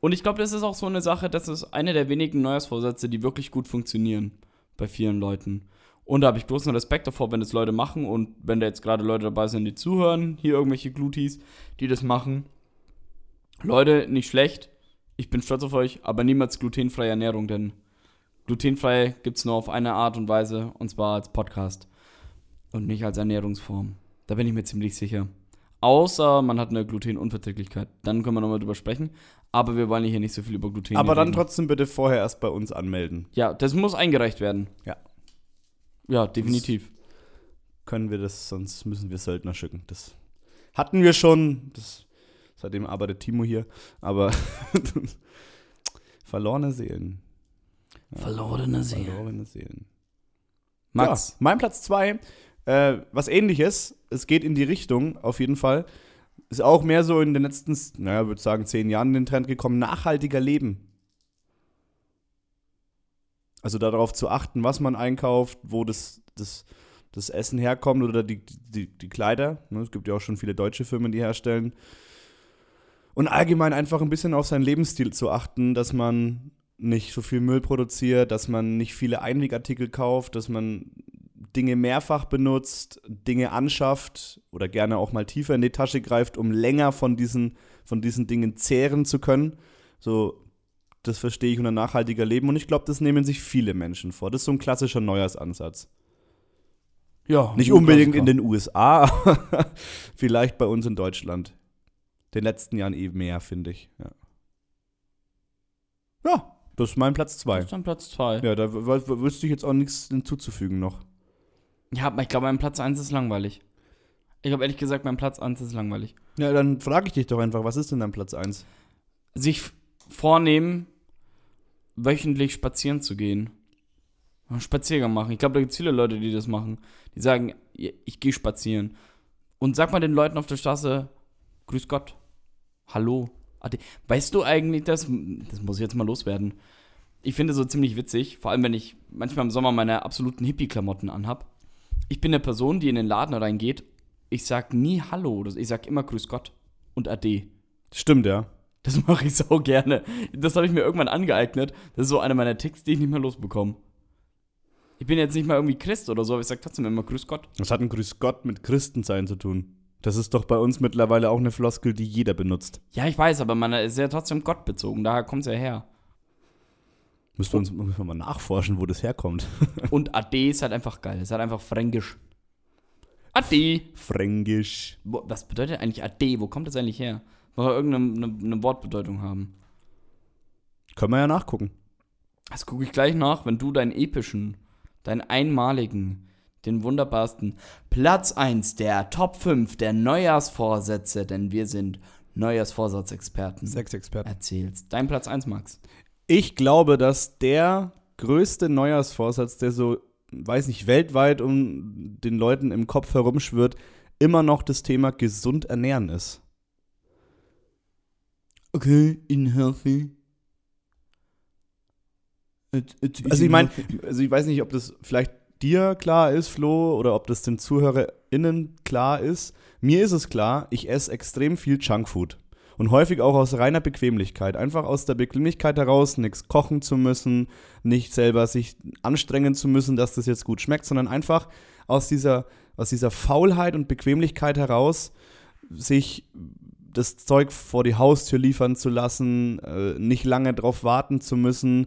Und ich glaube, das ist auch so eine Sache, das ist eine der wenigen Neujahrsvorsätze, die wirklich gut funktionieren bei vielen Leuten. Und da habe ich großen Respekt davor, wenn das Leute machen und wenn da jetzt gerade Leute dabei sind, die zuhören, hier irgendwelche Glutis, die das machen. Leute, nicht schlecht. Ich bin stolz auf euch, aber niemals glutenfreie Ernährung, denn glutenfrei gibt es nur auf eine Art und Weise, und zwar als Podcast und nicht als Ernährungsform. Da bin ich mir ziemlich sicher. Außer man hat eine Glutenunverträglichkeit. Dann können wir nochmal drüber sprechen. Aber wir wollen hier nicht so viel über Gluten Aber dann reden. trotzdem bitte vorher erst bei uns anmelden. Ja, das muss eingereicht werden. Ja. Ja, definitiv. Können wir das, sonst müssen wir Söldner schicken. Das hatten wir schon. Das, seitdem arbeitet Timo hier. Aber verlorene Seelen. Verlorene Seelen. Verlorene Seelen. Max, Ja, mein Platz 2, äh, was ähnliches. Es geht in die Richtung, auf jeden Fall. Ist auch mehr so in den letzten, naja, würde sagen, zehn Jahren in den Trend gekommen, nachhaltiger Leben. Also darauf zu achten, was man einkauft, wo das, das, das Essen herkommt oder die, die, die Kleider. Ne, Es gibt ja auch schon viele deutsche Firmen, die herstellen. Und allgemein einfach ein bisschen auf seinen Lebensstil zu achten, dass man nicht so viel Müll produziert, dass man nicht viele Einwegartikel kauft, dass man Dinge mehrfach benutzt, Dinge anschafft oder gerne auch mal tiefer in die Tasche greift, um länger von diesen, von diesen Dingen zehren zu können. So, das verstehe ich unter nachhaltiger Leben und ich glaube, das nehmen sich viele Menschen vor. Das ist so ein klassischer Neujahrsansatz. ja. Nicht unbedingt in den USA, aber vielleicht bei uns in Deutschland. Den letzten Jahren eben mehr, finde ich. Ja. ja, das ist mein Platz Das 2. ist dann Platz 2. Ja, da w- w- wüsste ich jetzt auch nichts hinzuzufügen noch. Ja, aber ich glaube, mein Platz 1 ist langweilig. Ich habe ehrlich gesagt, mein Platz 1 ist langweilig. Ja, dann frage ich dich doch einfach, was ist denn dein Platz 1? Sich vornehmen, wöchentlich spazieren zu gehen. Einen Spaziergang machen. Ich glaube, da gibt es viele Leute, die das machen. Die sagen, ich, ich gehe spazieren. Und sag mal den Leuten auf der Straße, grüß Gott. Hallo. Ade. Weißt du eigentlich, das, das muss ich jetzt mal loswerden. Ich finde so ziemlich witzig, vor allem wenn ich manchmal im Sommer meine absoluten Hippie-Klamotten anhab. Ich bin eine Person, die in den Laden reingeht. Ich sag nie Hallo. oder. Ich sag immer Grüß Gott und Ade. Stimmt, ja. Das mache ich so gerne. Das habe ich mir irgendwann angeeignet. Das ist so einer meiner Ticks, die ich nicht mehr losbekomme. Ich bin jetzt nicht mal irgendwie Christ oder so, aber ich sage trotzdem immer Grüß Gott. Was hat ein Grüß Gott mit Christensein zu tun? Das ist doch bei uns mittlerweile auch eine Floskel, die jeder benutzt. Ja, ich weiß, aber man ist ja trotzdem Gott bezogen. Daher kommt es ja her. Müssen wir uns müssen wir mal nachforschen, wo das herkommt. Und Ade ist halt einfach geil. Ist halt einfach fränkisch. Ade. Fränkisch. Was bedeutet eigentlich Ade? Wo kommt das eigentlich her? Muss doch irgendeine eine, eine Wortbedeutung haben. Können wir ja nachgucken. Das gucke ich gleich nach, wenn du deinen epischen, deinen einmaligen, den wunderbarsten Platz 1 der Top 5 der Neujahrsvorsätze, denn wir sind Neujahrsvorsatzexperten, Sechs Experten. erzählst. Dein Platz 1, Max. Ich glaube, dass der größte Neujahrsvorsatz, der so, weiß nicht, weltweit um den Leuten im Kopf herumschwirrt, immer noch das Thema gesund ernähren ist. Okay, in healthy. Also ich meine, also ich weiß nicht, ob das vielleicht dir klar ist, Flo, oder ob das den ZuhörerInnen klar ist. Mir ist es klar, ich esse extrem viel Junkfood. Und häufig auch aus reiner Bequemlichkeit. Einfach aus der Bequemlichkeit heraus, nichts kochen zu müssen, nicht selber sich anstrengen zu müssen, dass das jetzt gut schmeckt, sondern einfach aus dieser, aus dieser Faulheit und Bequemlichkeit heraus, sich das Zeug vor die Haustür liefern zu lassen, äh, nicht lange drauf warten zu müssen.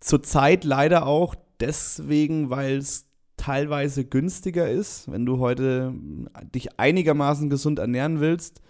Zurzeit leider auch deswegen, weil es teilweise günstiger ist, wenn du heute dich einigermaßen gesund ernähren willst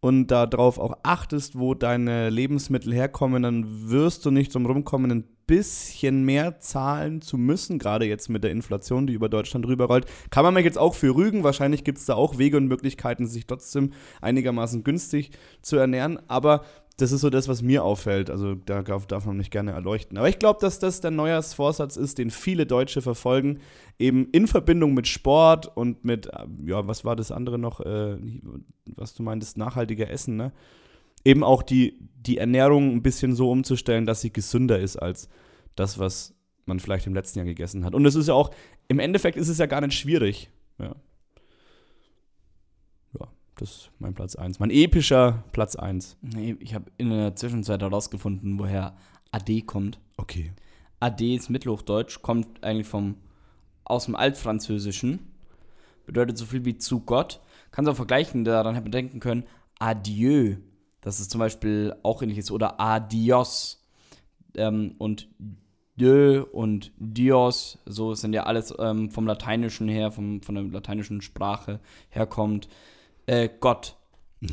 und darauf auch achtest, wo deine Lebensmittel herkommen, dann wirst du nicht drum rumkommen, ein bisschen mehr zahlen zu müssen, gerade jetzt mit der Inflation, die über Deutschland rüberrollt. Kann man mich jetzt auch für rügen, wahrscheinlich gibt es da auch Wege und Möglichkeiten, sich trotzdem einigermaßen günstig zu ernähren, aber das ist so das, was mir auffällt. Also da darf man mich gerne erleuchten. Aber ich glaube, dass das der Neujahrsvorsatz ist, den viele Deutsche verfolgen, eben in Verbindung mit Sport und mit, äh, ja, was war das andere noch, äh, was du meintest, nachhaltiger Essen, ne? Eben auch die, die Ernährung ein bisschen so umzustellen, dass sie gesünder ist als das, was man vielleicht im letzten Jahr gegessen hat. Und es ist ja auch, im Endeffekt ist es ja gar nicht schwierig. Ja. Das ist mein Platz 1. Mein epischer Platz 1. Nee, ich habe in der Zwischenzeit herausgefunden, woher AD kommt. Okay. AD ist Mittelhochdeutsch, kommt eigentlich vom aus dem Altfranzösischen, bedeutet so viel wie zu Gott. Kannst auch vergleichen, daran hätte man denken können, Adieu, das ist zum Beispiel auch ähnlich ist, oder Adios. Ähm, und Dieu und Dios, so sind ja alles ähm, vom Lateinischen her, vom, von der lateinischen Sprache herkommt, äh, Gott.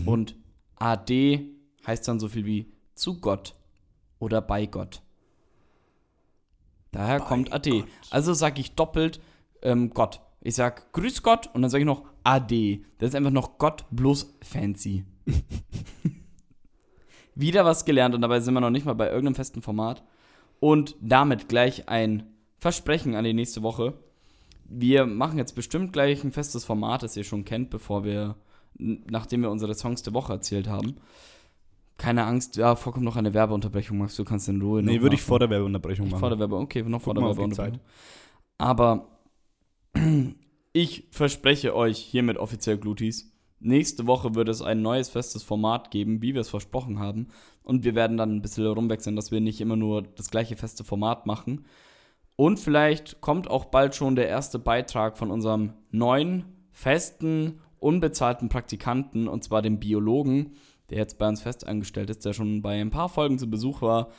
Und AD heißt dann so viel wie zu Gott oder bei Gott. Daher kommt AD. Also sage ich doppelt ähm, Gott. Ich sag Grüß Gott und dann sage ich noch AD. Das ist einfach noch Gott bloß fancy. Wieder was gelernt und dabei sind wir noch nicht mal bei irgendeinem festen Format. Und damit gleich ein Versprechen an die nächste Woche. Wir machen jetzt bestimmt gleich ein festes Format, das ihr schon kennt, bevor wir, nachdem wir unsere Songs der Woche erzählt haben. Keine Angst, ja, vorkommt noch eine Werbeunterbrechung, Max, du kannst in Ruhe Nee, würde ich vor der Werbeunterbrechung machen. Vor der Werbe, okay, noch vor Guck der Werbeunterbrechung. Aber ich verspreche euch hiermit offiziell Glutis, nächste Woche wird es ein neues festes Format geben, wie wir es versprochen haben. Und wir werden dann ein bisschen rumwechseln, dass wir nicht immer nur das gleiche feste Format machen. Und vielleicht kommt auch bald schon der erste Beitrag von unserem neuen, festen, unbezahlten Praktikanten, und zwar dem Biologen, der jetzt bei uns fest angestellt ist, der schon bei ein paar Folgen zu Besuch war.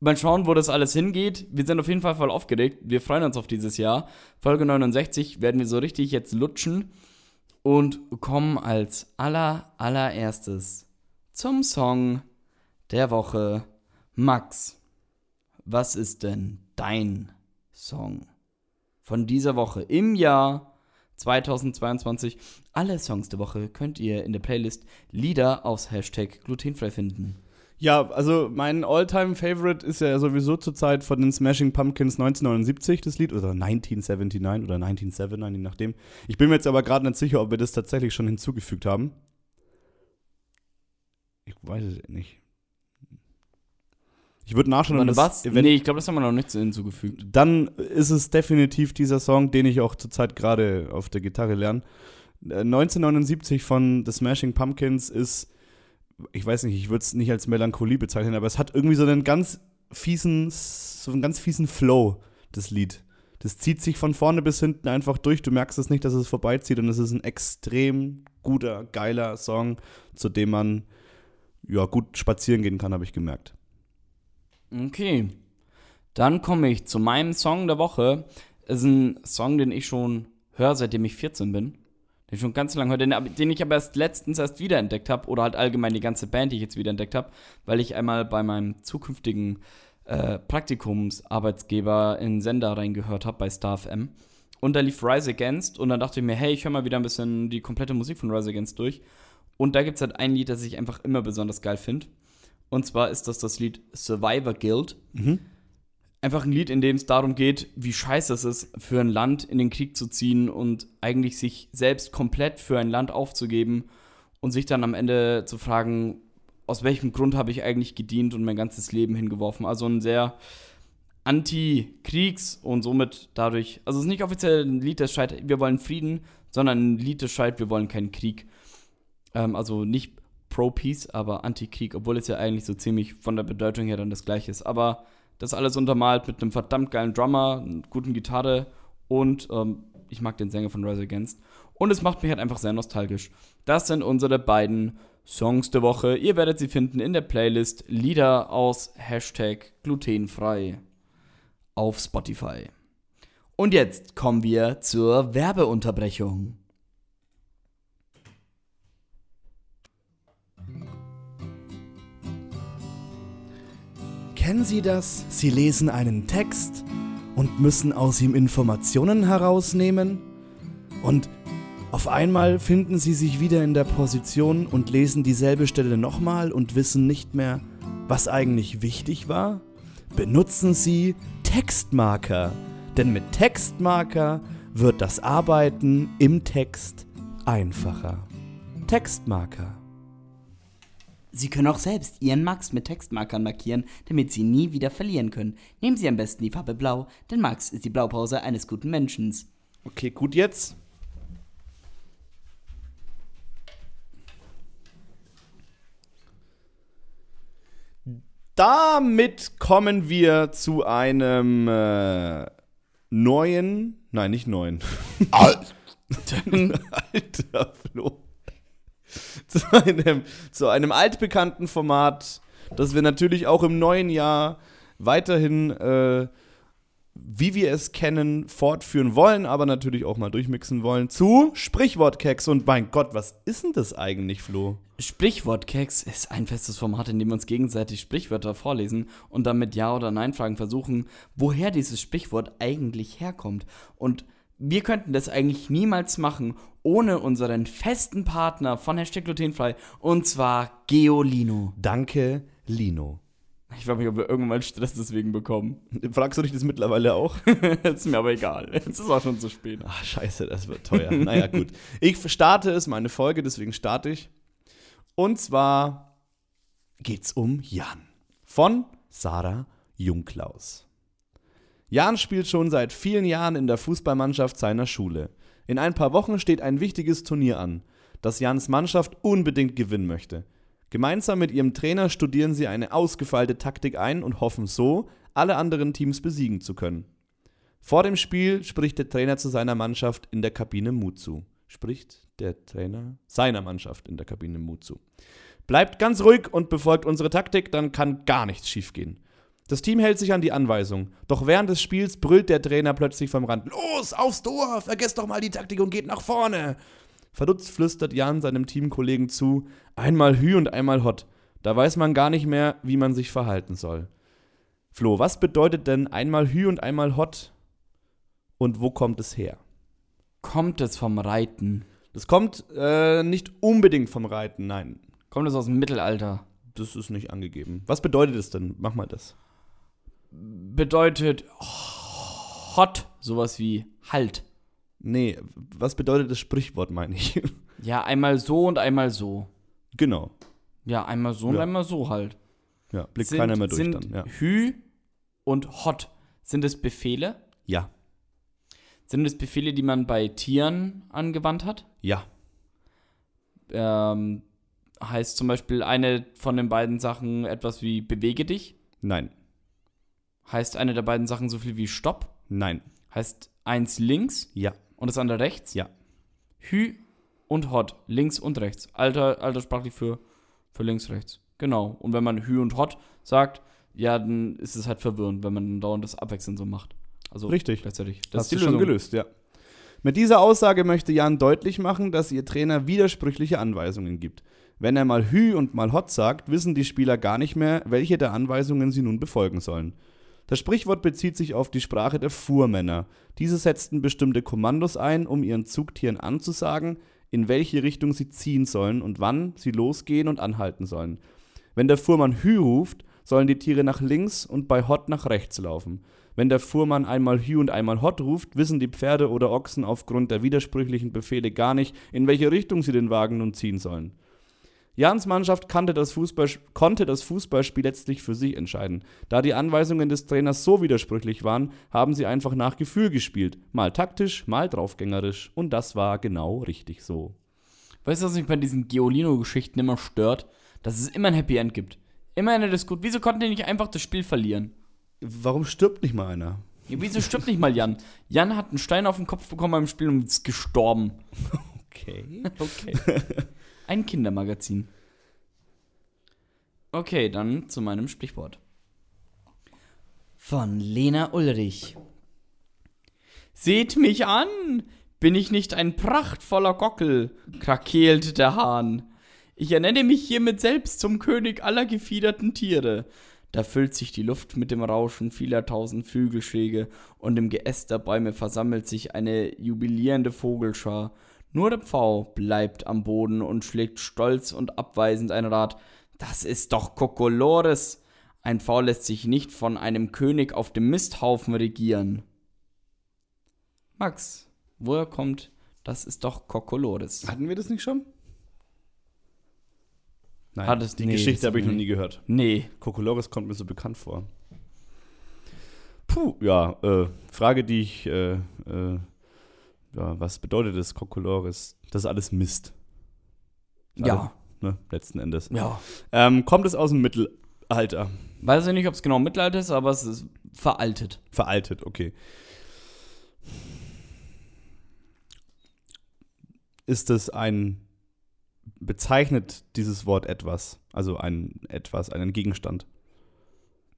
Mal schauen, wo das alles hingeht. Wir sind auf jeden Fall voll aufgeregt. Wir freuen uns auf dieses Jahr. Folge 69 werden wir so richtig jetzt lutschen und kommen als aller, allererstes zum Song der Woche. Max, was ist denn dein Song von dieser Woche im Jahr 2022? Alle Songs der Woche könnt ihr in der Playlist Lieder aus Hashtag glutenfrei finden. Ja, also mein All-Time-Favorite ist ja sowieso zurzeit von den Smashing Pumpkins 1979, das Lied, oder 1979 oder 1979, je nachdem. Ich bin mir jetzt aber gerade nicht sicher, ob wir das tatsächlich schon hinzugefügt haben. Ich weiß es nicht. Ich würde nachschauen, Warte, das? Event- nee, ich glaube, das haben wir noch nicht hinzugefügt. dann ist es definitiv dieser Song, den ich auch zurzeit gerade auf der Gitarre lerne. Äh, 1979 von The Smashing Pumpkins ist, ich weiß nicht, ich würde es nicht als Melancholie bezeichnen, aber es hat irgendwie so einen ganz fiesen, so einen ganz fiesen Flow, das Lied. Das zieht sich von vorne bis hinten einfach durch. Du merkst es nicht, dass es vorbeizieht und es ist ein extrem guter, geiler Song, zu dem man ja gut spazieren gehen kann, habe ich gemerkt. Okay. Dann komme ich zu meinem Song der Woche. Es ist ein Song, den ich schon höre, seitdem ich 14 bin. Den ich schon ganz lange höre, den, den ich aber erst letztens erst wiederentdeckt habe. Oder halt allgemein die ganze Band, die ich jetzt wiederentdeckt habe. Weil ich einmal bei meinem zukünftigen äh, Praktikumsarbeitsgeber in Sender reingehört habe, bei Star FM. Und da lief Rise Against. Und dann dachte ich mir, hey, ich höre mal wieder ein bisschen die komplette Musik von Rise Against durch. Und da gibt es halt ein Lied, das ich einfach immer besonders geil finde. Und zwar ist das das Lied Survivor Guild. Einfach ein Lied, in dem es darum geht, wie scheiße es ist, für ein Land in den Krieg zu ziehen und eigentlich sich selbst komplett für ein Land aufzugeben und sich dann am Ende zu fragen, aus welchem Grund habe ich eigentlich gedient und mein ganzes Leben hingeworfen. Also ein sehr Anti-Kriegs- und somit dadurch, also es ist nicht offiziell ein Lied, das schreit, wir wollen Frieden, sondern ein Lied, das schreit, wir wollen keinen Krieg. Ähm, also nicht Pro-Peace, aber Anti-Krieg, obwohl es ja eigentlich so ziemlich von der Bedeutung her dann das gleiche ist. Aber das alles untermalt mit einem verdammt geilen Drummer, einer guten Gitarre und ähm, ich mag den Sänger von Rise Against. Und es macht mich halt einfach sehr nostalgisch. Das sind unsere beiden Songs der Woche. Ihr werdet sie finden in der Playlist Lieder aus Hashtag glutenfrei auf Spotify. Und jetzt kommen wir zur Werbeunterbrechung. Kennen Sie das? Sie lesen einen Text und müssen aus ihm Informationen herausnehmen und auf einmal finden Sie sich wieder in der Position und lesen dieselbe Stelle nochmal und wissen nicht mehr, was eigentlich wichtig war? Benutzen Sie Textmarker, denn mit Textmarker wird das Arbeiten im Text einfacher. Textmarker. Sie können auch selbst Ihren Max mit Textmarkern markieren, damit Sie nie wieder verlieren können. Nehmen Sie am besten die Farbe Blau, denn Max ist die Blaupause eines guten Menschen. Okay, gut jetzt. Damit kommen wir zu einem äh, neuen, nein, nicht neuen. Alter, Alter Flo. Zu einem, zu einem altbekannten Format, das wir natürlich auch im neuen Jahr weiterhin, äh, wie wir es kennen, fortführen wollen, aber natürlich auch mal durchmixen wollen, zu Sprichwortkeks. Und mein Gott, was ist denn das eigentlich, Flo? Sprichwortkeks ist ein festes Format, in dem wir uns gegenseitig Sprichwörter vorlesen und dann mit Ja- oder Nein-Fragen versuchen, woher dieses Sprichwort eigentlich herkommt. Und wir könnten das eigentlich niemals machen, ohne unseren festen Partner von Hashtag Glutenfrei, und zwar Geolino. Danke, Lino. Ich frage mich, ob wir irgendwann Stress deswegen bekommen. Fragst du dich das mittlerweile auch? ist mir aber egal. Es ist auch schon zu spät. Ach, scheiße, das wird teuer. naja, gut. Ich starte es, meine Folge, deswegen starte ich. Und zwar geht's um Jan. Von Sarah Jungklaus. Jan spielt schon seit vielen Jahren in der Fußballmannschaft seiner Schule. In ein paar Wochen steht ein wichtiges Turnier an, das Jans Mannschaft unbedingt gewinnen möchte. Gemeinsam mit ihrem Trainer studieren sie eine ausgefeilte Taktik ein und hoffen so, alle anderen Teams besiegen zu können. Vor dem Spiel spricht der Trainer zu seiner Mannschaft in der Kabine Mut zu. Spricht der Trainer seiner Mannschaft in der Kabine Mut zu. Bleibt ganz ruhig und befolgt unsere Taktik, dann kann gar nichts schiefgehen. Das Team hält sich an die Anweisung. Doch während des Spiels brüllt der Trainer plötzlich vom Rand: Los, aufs Tor! Vergesst doch mal die Taktik und geht nach vorne! Verdutzt flüstert Jan seinem Teamkollegen zu: Einmal Hü und einmal Hot. Da weiß man gar nicht mehr, wie man sich verhalten soll. Flo, was bedeutet denn einmal Hü und einmal Hot? Und wo kommt es her? Kommt es vom Reiten? Das kommt äh, nicht unbedingt vom Reiten, nein. Kommt es aus dem Mittelalter? Das ist nicht angegeben. Was bedeutet es denn? Mach mal das. Bedeutet hot, sowas wie halt. Nee, was bedeutet das Sprichwort, meine ich? Ja, einmal so und einmal so. genau. Ja, einmal so und Ja. einmal so halt. Ja, blickt Sind- keiner mehr durch sind dann. Ja. Hü und hot. Sind es Befehle? ja. Sind es Befehle, die man bei Tieren angewandt hat? Ja. Ähm, heißt zum Beispiel eine von den beiden Sachen etwas wie bewege dich? Nein. Heißt eine der beiden Sachen so viel wie stopp? Nein. Heißt eins links Ja. und das andere rechts? Ja. Hü und hot, links und rechts. Alter, alterssprachlich für, für links, rechts. Genau. Und wenn man Hü und hot sagt, ja, dann ist es halt verwirrend, wenn man dauernd das abwechselnd so macht. Also Richtig. gleichzeitig. Das Hast du schon gelöst, ja. Mit dieser Aussage möchte Jan deutlich machen, dass ihr Trainer widersprüchliche Anweisungen gibt. Wenn er mal Hü und mal Hot sagt, wissen die Spieler gar nicht mehr, welche der Anweisungen sie nun befolgen sollen. Das Sprichwort bezieht sich auf die Sprache der Fuhrmänner. Diese setzten bestimmte Kommandos ein, um ihren Zugtieren anzusagen, in welche Richtung sie ziehen sollen und wann sie losgehen und anhalten sollen. Wenn der Fuhrmann Hü ruft, sollen die Tiere nach links und bei Hot nach rechts laufen. Wenn der Fuhrmann einmal Hü und einmal Hot ruft, wissen die Pferde oder Ochsen aufgrund der widersprüchlichen Befehle gar nicht, in welche Richtung sie den Wagen nun ziehen sollen. Jans Mannschaft das Fußball, konnte das Fußballspiel letztlich für sich entscheiden. Da die Anweisungen des Trainers so widersprüchlich waren, haben sie einfach nach Gefühl gespielt. Mal taktisch, mal draufgängerisch. Und das war genau richtig so. Weißt du, was mich bei diesen Geolino-Geschichten immer stört? Dass es immer ein Happy End gibt. Immer des Gut. Wieso konnten die nicht einfach das Spiel verlieren? Warum stirbt nicht mal einer? Ja, wieso stirbt nicht mal Jan? Jan hat einen Stein auf den Kopf bekommen beim Spiel und ist gestorben. Okay. Okay. Ein Kindermagazin. Okay, dann zu meinem Sprichwort. Von Lena Ulrich. Seht mich an! Bin ich nicht ein prachtvoller Gockel? krakeelt der Hahn. Ich ernenne mich hiermit selbst zum König aller gefiederten Tiere. Da füllt sich die Luft mit dem Rauschen vieler tausend Flügelschläge und im Geäst der Bäume versammelt sich eine jubilierende Vogelschar. Nur der Pfau bleibt am Boden und schlägt stolz und abweisend ein Rad. Das ist doch Kokolores. Ein Pfau lässt sich nicht von einem König auf dem Misthaufen regieren. Max, woher kommt das ist doch Kokolores? Hatten wir das nicht schon? Nein, Hat es- die nee, Geschichte habe ich noch nie gehört. Nee, Kokolores kommt mir so bekannt vor. Puh, ja, äh, Frage, die ich, äh, äh, ja, was bedeutet das Kokolores? Das ist alles Mist. ja, Ne, letzten Endes. ja. Ähm, kommt es aus dem Mittel, Alter. Weiß ich nicht, ob es genau Mittelalter ist, aber es ist veraltet. Veraltet, okay. Ist es ein. Bezeichnet dieses Wort etwas? Also ein etwas, einen Gegenstand?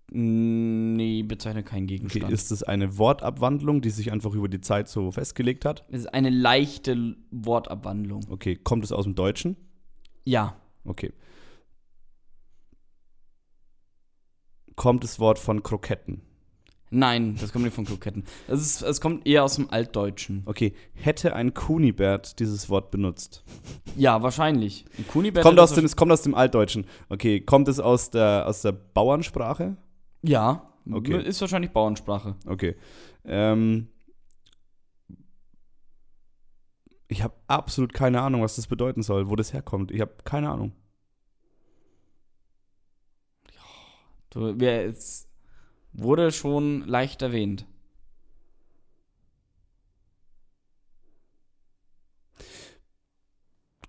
Nee, bezeichne keinen Okay, Gegenstand. ist es eine Wortabwandlung, die sich einfach über die Zeit so festgelegt hat? es ist eine leichte Wortabwandlung. Okay, kommt es aus dem Deutschen? Ja. Okay. Kommt das Wort von Kroketten? Nein, das kommt nicht von Kroketten. Es, ist, es kommt eher aus dem Altdeutschen. Okay, hätte ein Kunibert dieses Wort benutzt? Ja, wahrscheinlich. Ein Kunibert Kommt aus dem, es kommt aus dem Altdeutschen. Okay, kommt es aus der, aus der Bauernsprache? Ja, Okay. ist wahrscheinlich Bauernsprache. Okay. Ähm, ich habe absolut keine Ahnung, was das bedeuten soll, wo das herkommt. Ich habe keine Ahnung. Du, es wurde schon leicht erwähnt.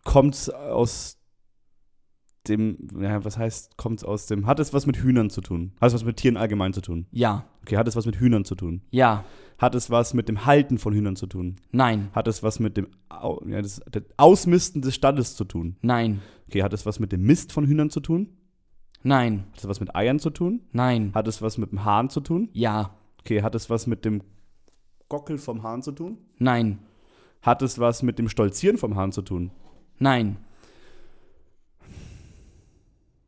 Kommt es aus dem, ja, was heißt, kommt es aus dem, hat es was mit Hühnern zu tun? Hat es was mit Tieren allgemein zu tun? Ja, Okay, hat es was mit Hühnern zu tun? ja, Hat es was mit dem Halten von Hühnern zu tun? nein, Hat es was mit dem Au ja, das, das Ausmisten des Stalles zu tun? nein, Okay, hat es was mit dem Mist von Hühnern zu tun? nein, Hat es was mit Eiern zu tun? nein, Hat es was mit dem Hahn zu tun? ja, Okay, hat es was mit dem Gockel vom Hahn zu tun? nein, Hat es was mit dem Stolzieren vom Hahn zu tun? nein,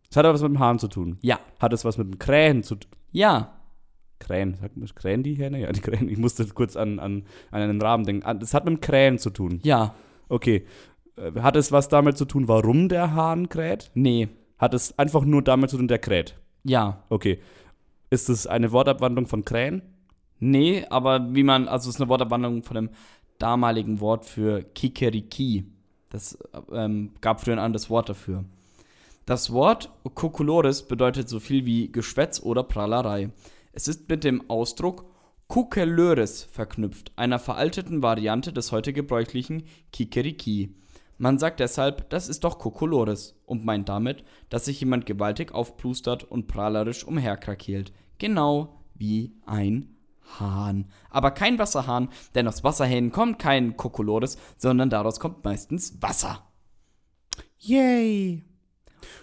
Es hat aber was mit dem Hahn zu tun. ja, Hat es was mit dem Krähen zu tun? ja, Krähen, sagt man, Krähen die Hähne? Ja, die Krähen. Ich musste kurz an, an, an einen Rahmen denken. Es hat mit dem Krähen zu tun. ja, Okay. Äh, Hat es was damit zu tun, warum der Hahn kräht? nee, Hat es einfach nur damit zu tun, der kräht? ja, Okay. Ist es eine Wortabwandlung von Krähen? nee, aber wie man, also es ist eine Wortabwandlung von dem damaligen Wort für Kikeriki. Das ähm, gab früher ein anderes Wort dafür. Das Wort Kokolores bedeutet so viel wie Geschwätz oder Prahlerei. Es ist mit dem Ausdruck Kukelöres verknüpft, einer veralteten Variante des heute gebräuchlichen Kikeriki. Man sagt deshalb, das ist doch Kokolores und meint damit, dass sich jemand gewaltig aufplustert und prahlerisch umherkrakeelt. Genau wie ein Hahn. Aber kein Wasserhahn, denn aus Wasserhähnen kommt kein Kokolores, sondern daraus kommt meistens Wasser. Yay!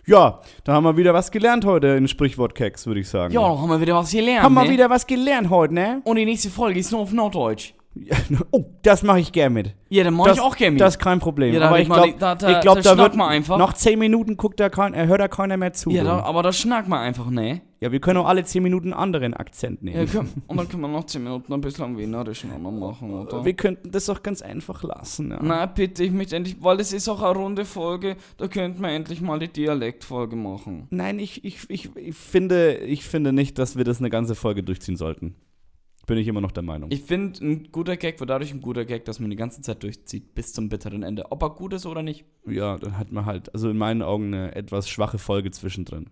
Ja, da haben wir wieder was gelernt heute in Sprichwort-Keks, würde ich sagen. Ja, da haben wir wieder was gelernt. haben wir ne? wieder was gelernt heute, ne? Und die nächste Folge ist nur auf Norddeutsch. Oh, das mache ich gern mit. Ja, dann mach das, ich auch gerne mit. Das ist kein Problem. Ja, aber ich glaube, da- da- glaub, da wird mal einfach. nach 10 Minuten guckt da kein, hört da keiner mehr zu. ja, da, aber das schnack mal einfach, ne? ja, wir können auch alle 10 Minuten einen anderen Akzent nehmen. Ja, komm. Und dann können wir noch 10 Minuten ein bisschen Wienerischen auch machen, oder? wir könnten das doch ganz einfach lassen. Ja. Na, bitte, ich möchte endlich, weil es ist auch eine runde Folge, da könnten wir endlich mal die Dialektfolge machen. Nein, ich, ich, ich, ich, finde, ich finde nicht, dass wir das eine ganze Folge durchziehen sollten. Bin ich immer noch der Meinung. Ich finde, ein guter Gag wird dadurch ein guter Gag, dass man die ganze Zeit durchzieht, bis zum bitteren Ende. Ob er gut ist oder nicht. ja, dann hat man halt, also in meinen Augen, eine etwas schwache Folge zwischendrin.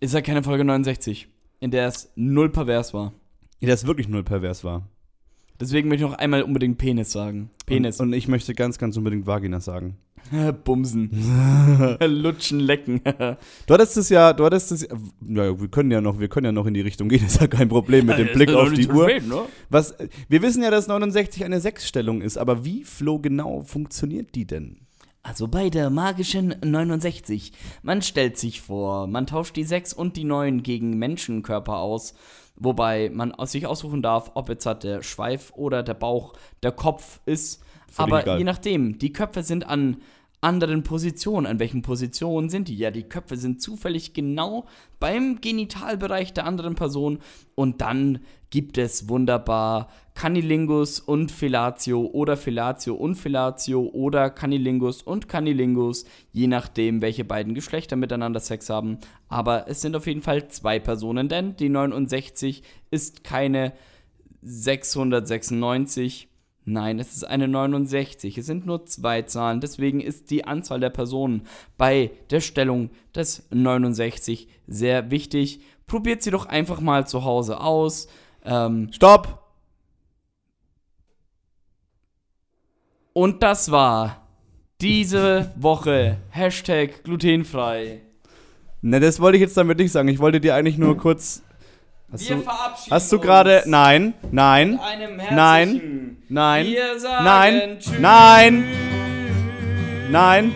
Ist ja keine Folge 69, in der es null pervers war. Ja, das wirklich null pervers war. Deswegen möchte ich noch einmal unbedingt Penis sagen. Penis. Und, und ich möchte ganz, ganz unbedingt Vagina sagen. Bumsen. Lutschen, lecken. Du hattest es ja, du hattest es, ja, wir können ja noch, wir können ja noch in die Richtung gehen, ist ja kein Problem mit dem Blick auf die Uhr. Was, wir wissen ja, dass 69 eine Sechsstellung ist, aber wie, Flo, genau funktioniert die denn? Also bei der magischen 69. Man stellt sich vor, man tauscht die 6 und die 9 gegen Menschenkörper aus, wobei man sich aussuchen darf, ob jetzt halt der Schweif oder der Bauch der Kopf ist. Völlig Aber egal. je nachdem, die Köpfe sind an anderen Positionen. An welchen Positionen sind die? Ja, die Köpfe sind zufällig genau beim Genitalbereich der anderen Person und dann gibt es wunderbar Canilingus und Fellatio oder Fellatio und Fellatio oder Canilingus und Canilingus, je nachdem, welche beiden Geschlechter miteinander Sex haben. Aber es sind auf jeden Fall zwei Personen, denn die 69 ist keine 696. Nein, es ist eine 69. Es sind nur zwei Zahlen. Deswegen ist die Anzahl der Personen bei der Stellung des 69 sehr wichtig. Probiert sie doch einfach mal zu Hause aus. Ähm, Stopp! Und das war diese Woche Hashtag glutenfrei. Ne, das wollte ich jetzt damit nicht sagen. Ich wollte dir eigentlich nur kurz. Hast Wir du, verabschieden hast du gerade. Nein, nein, Nein. nein, Wir sagen nein, Tschüss. nein, nein,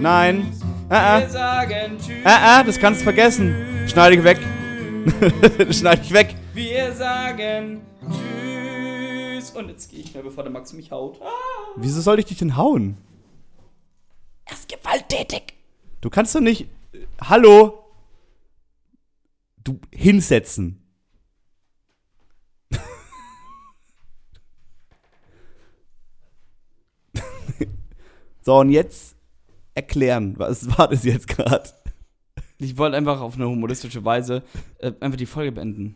nein. Äh, Wir äh, sagen Tschüss. äh, äh, das kannst du vergessen. Schneide ich weg. Schneide ich weg. Wir sagen Tschüss. Und jetzt gehe ich mir, bevor der Max mich haut. Ah, Wieso soll ich dich denn hauen? er ist gewalttätig. Du kannst doch nicht. Hallo? Du hinsetzen. so, und jetzt erklären, was war das jetzt gerade? Ich wollte einfach auf eine humoristische Weise äh, einfach die Folge beenden.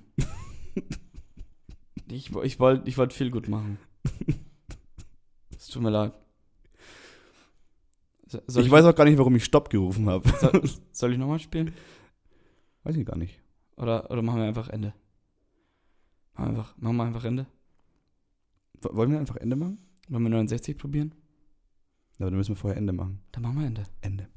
ich ich wollte ich wollt viel gut machen. Es tut mir leid. So- ich ich, weiß auch gar nicht, warum ich Stopp gerufen habe. soll, soll ich nochmal spielen? Weiß ich gar nicht. Oder, oder machen wir einfach Ende? Machen wir einfach, machen wir einfach Ende? Wollen wir einfach Ende machen? Wollen wir 69 probieren? Aber dann müssen wir vorher Ende machen. Dann machen wir Ende. Ende.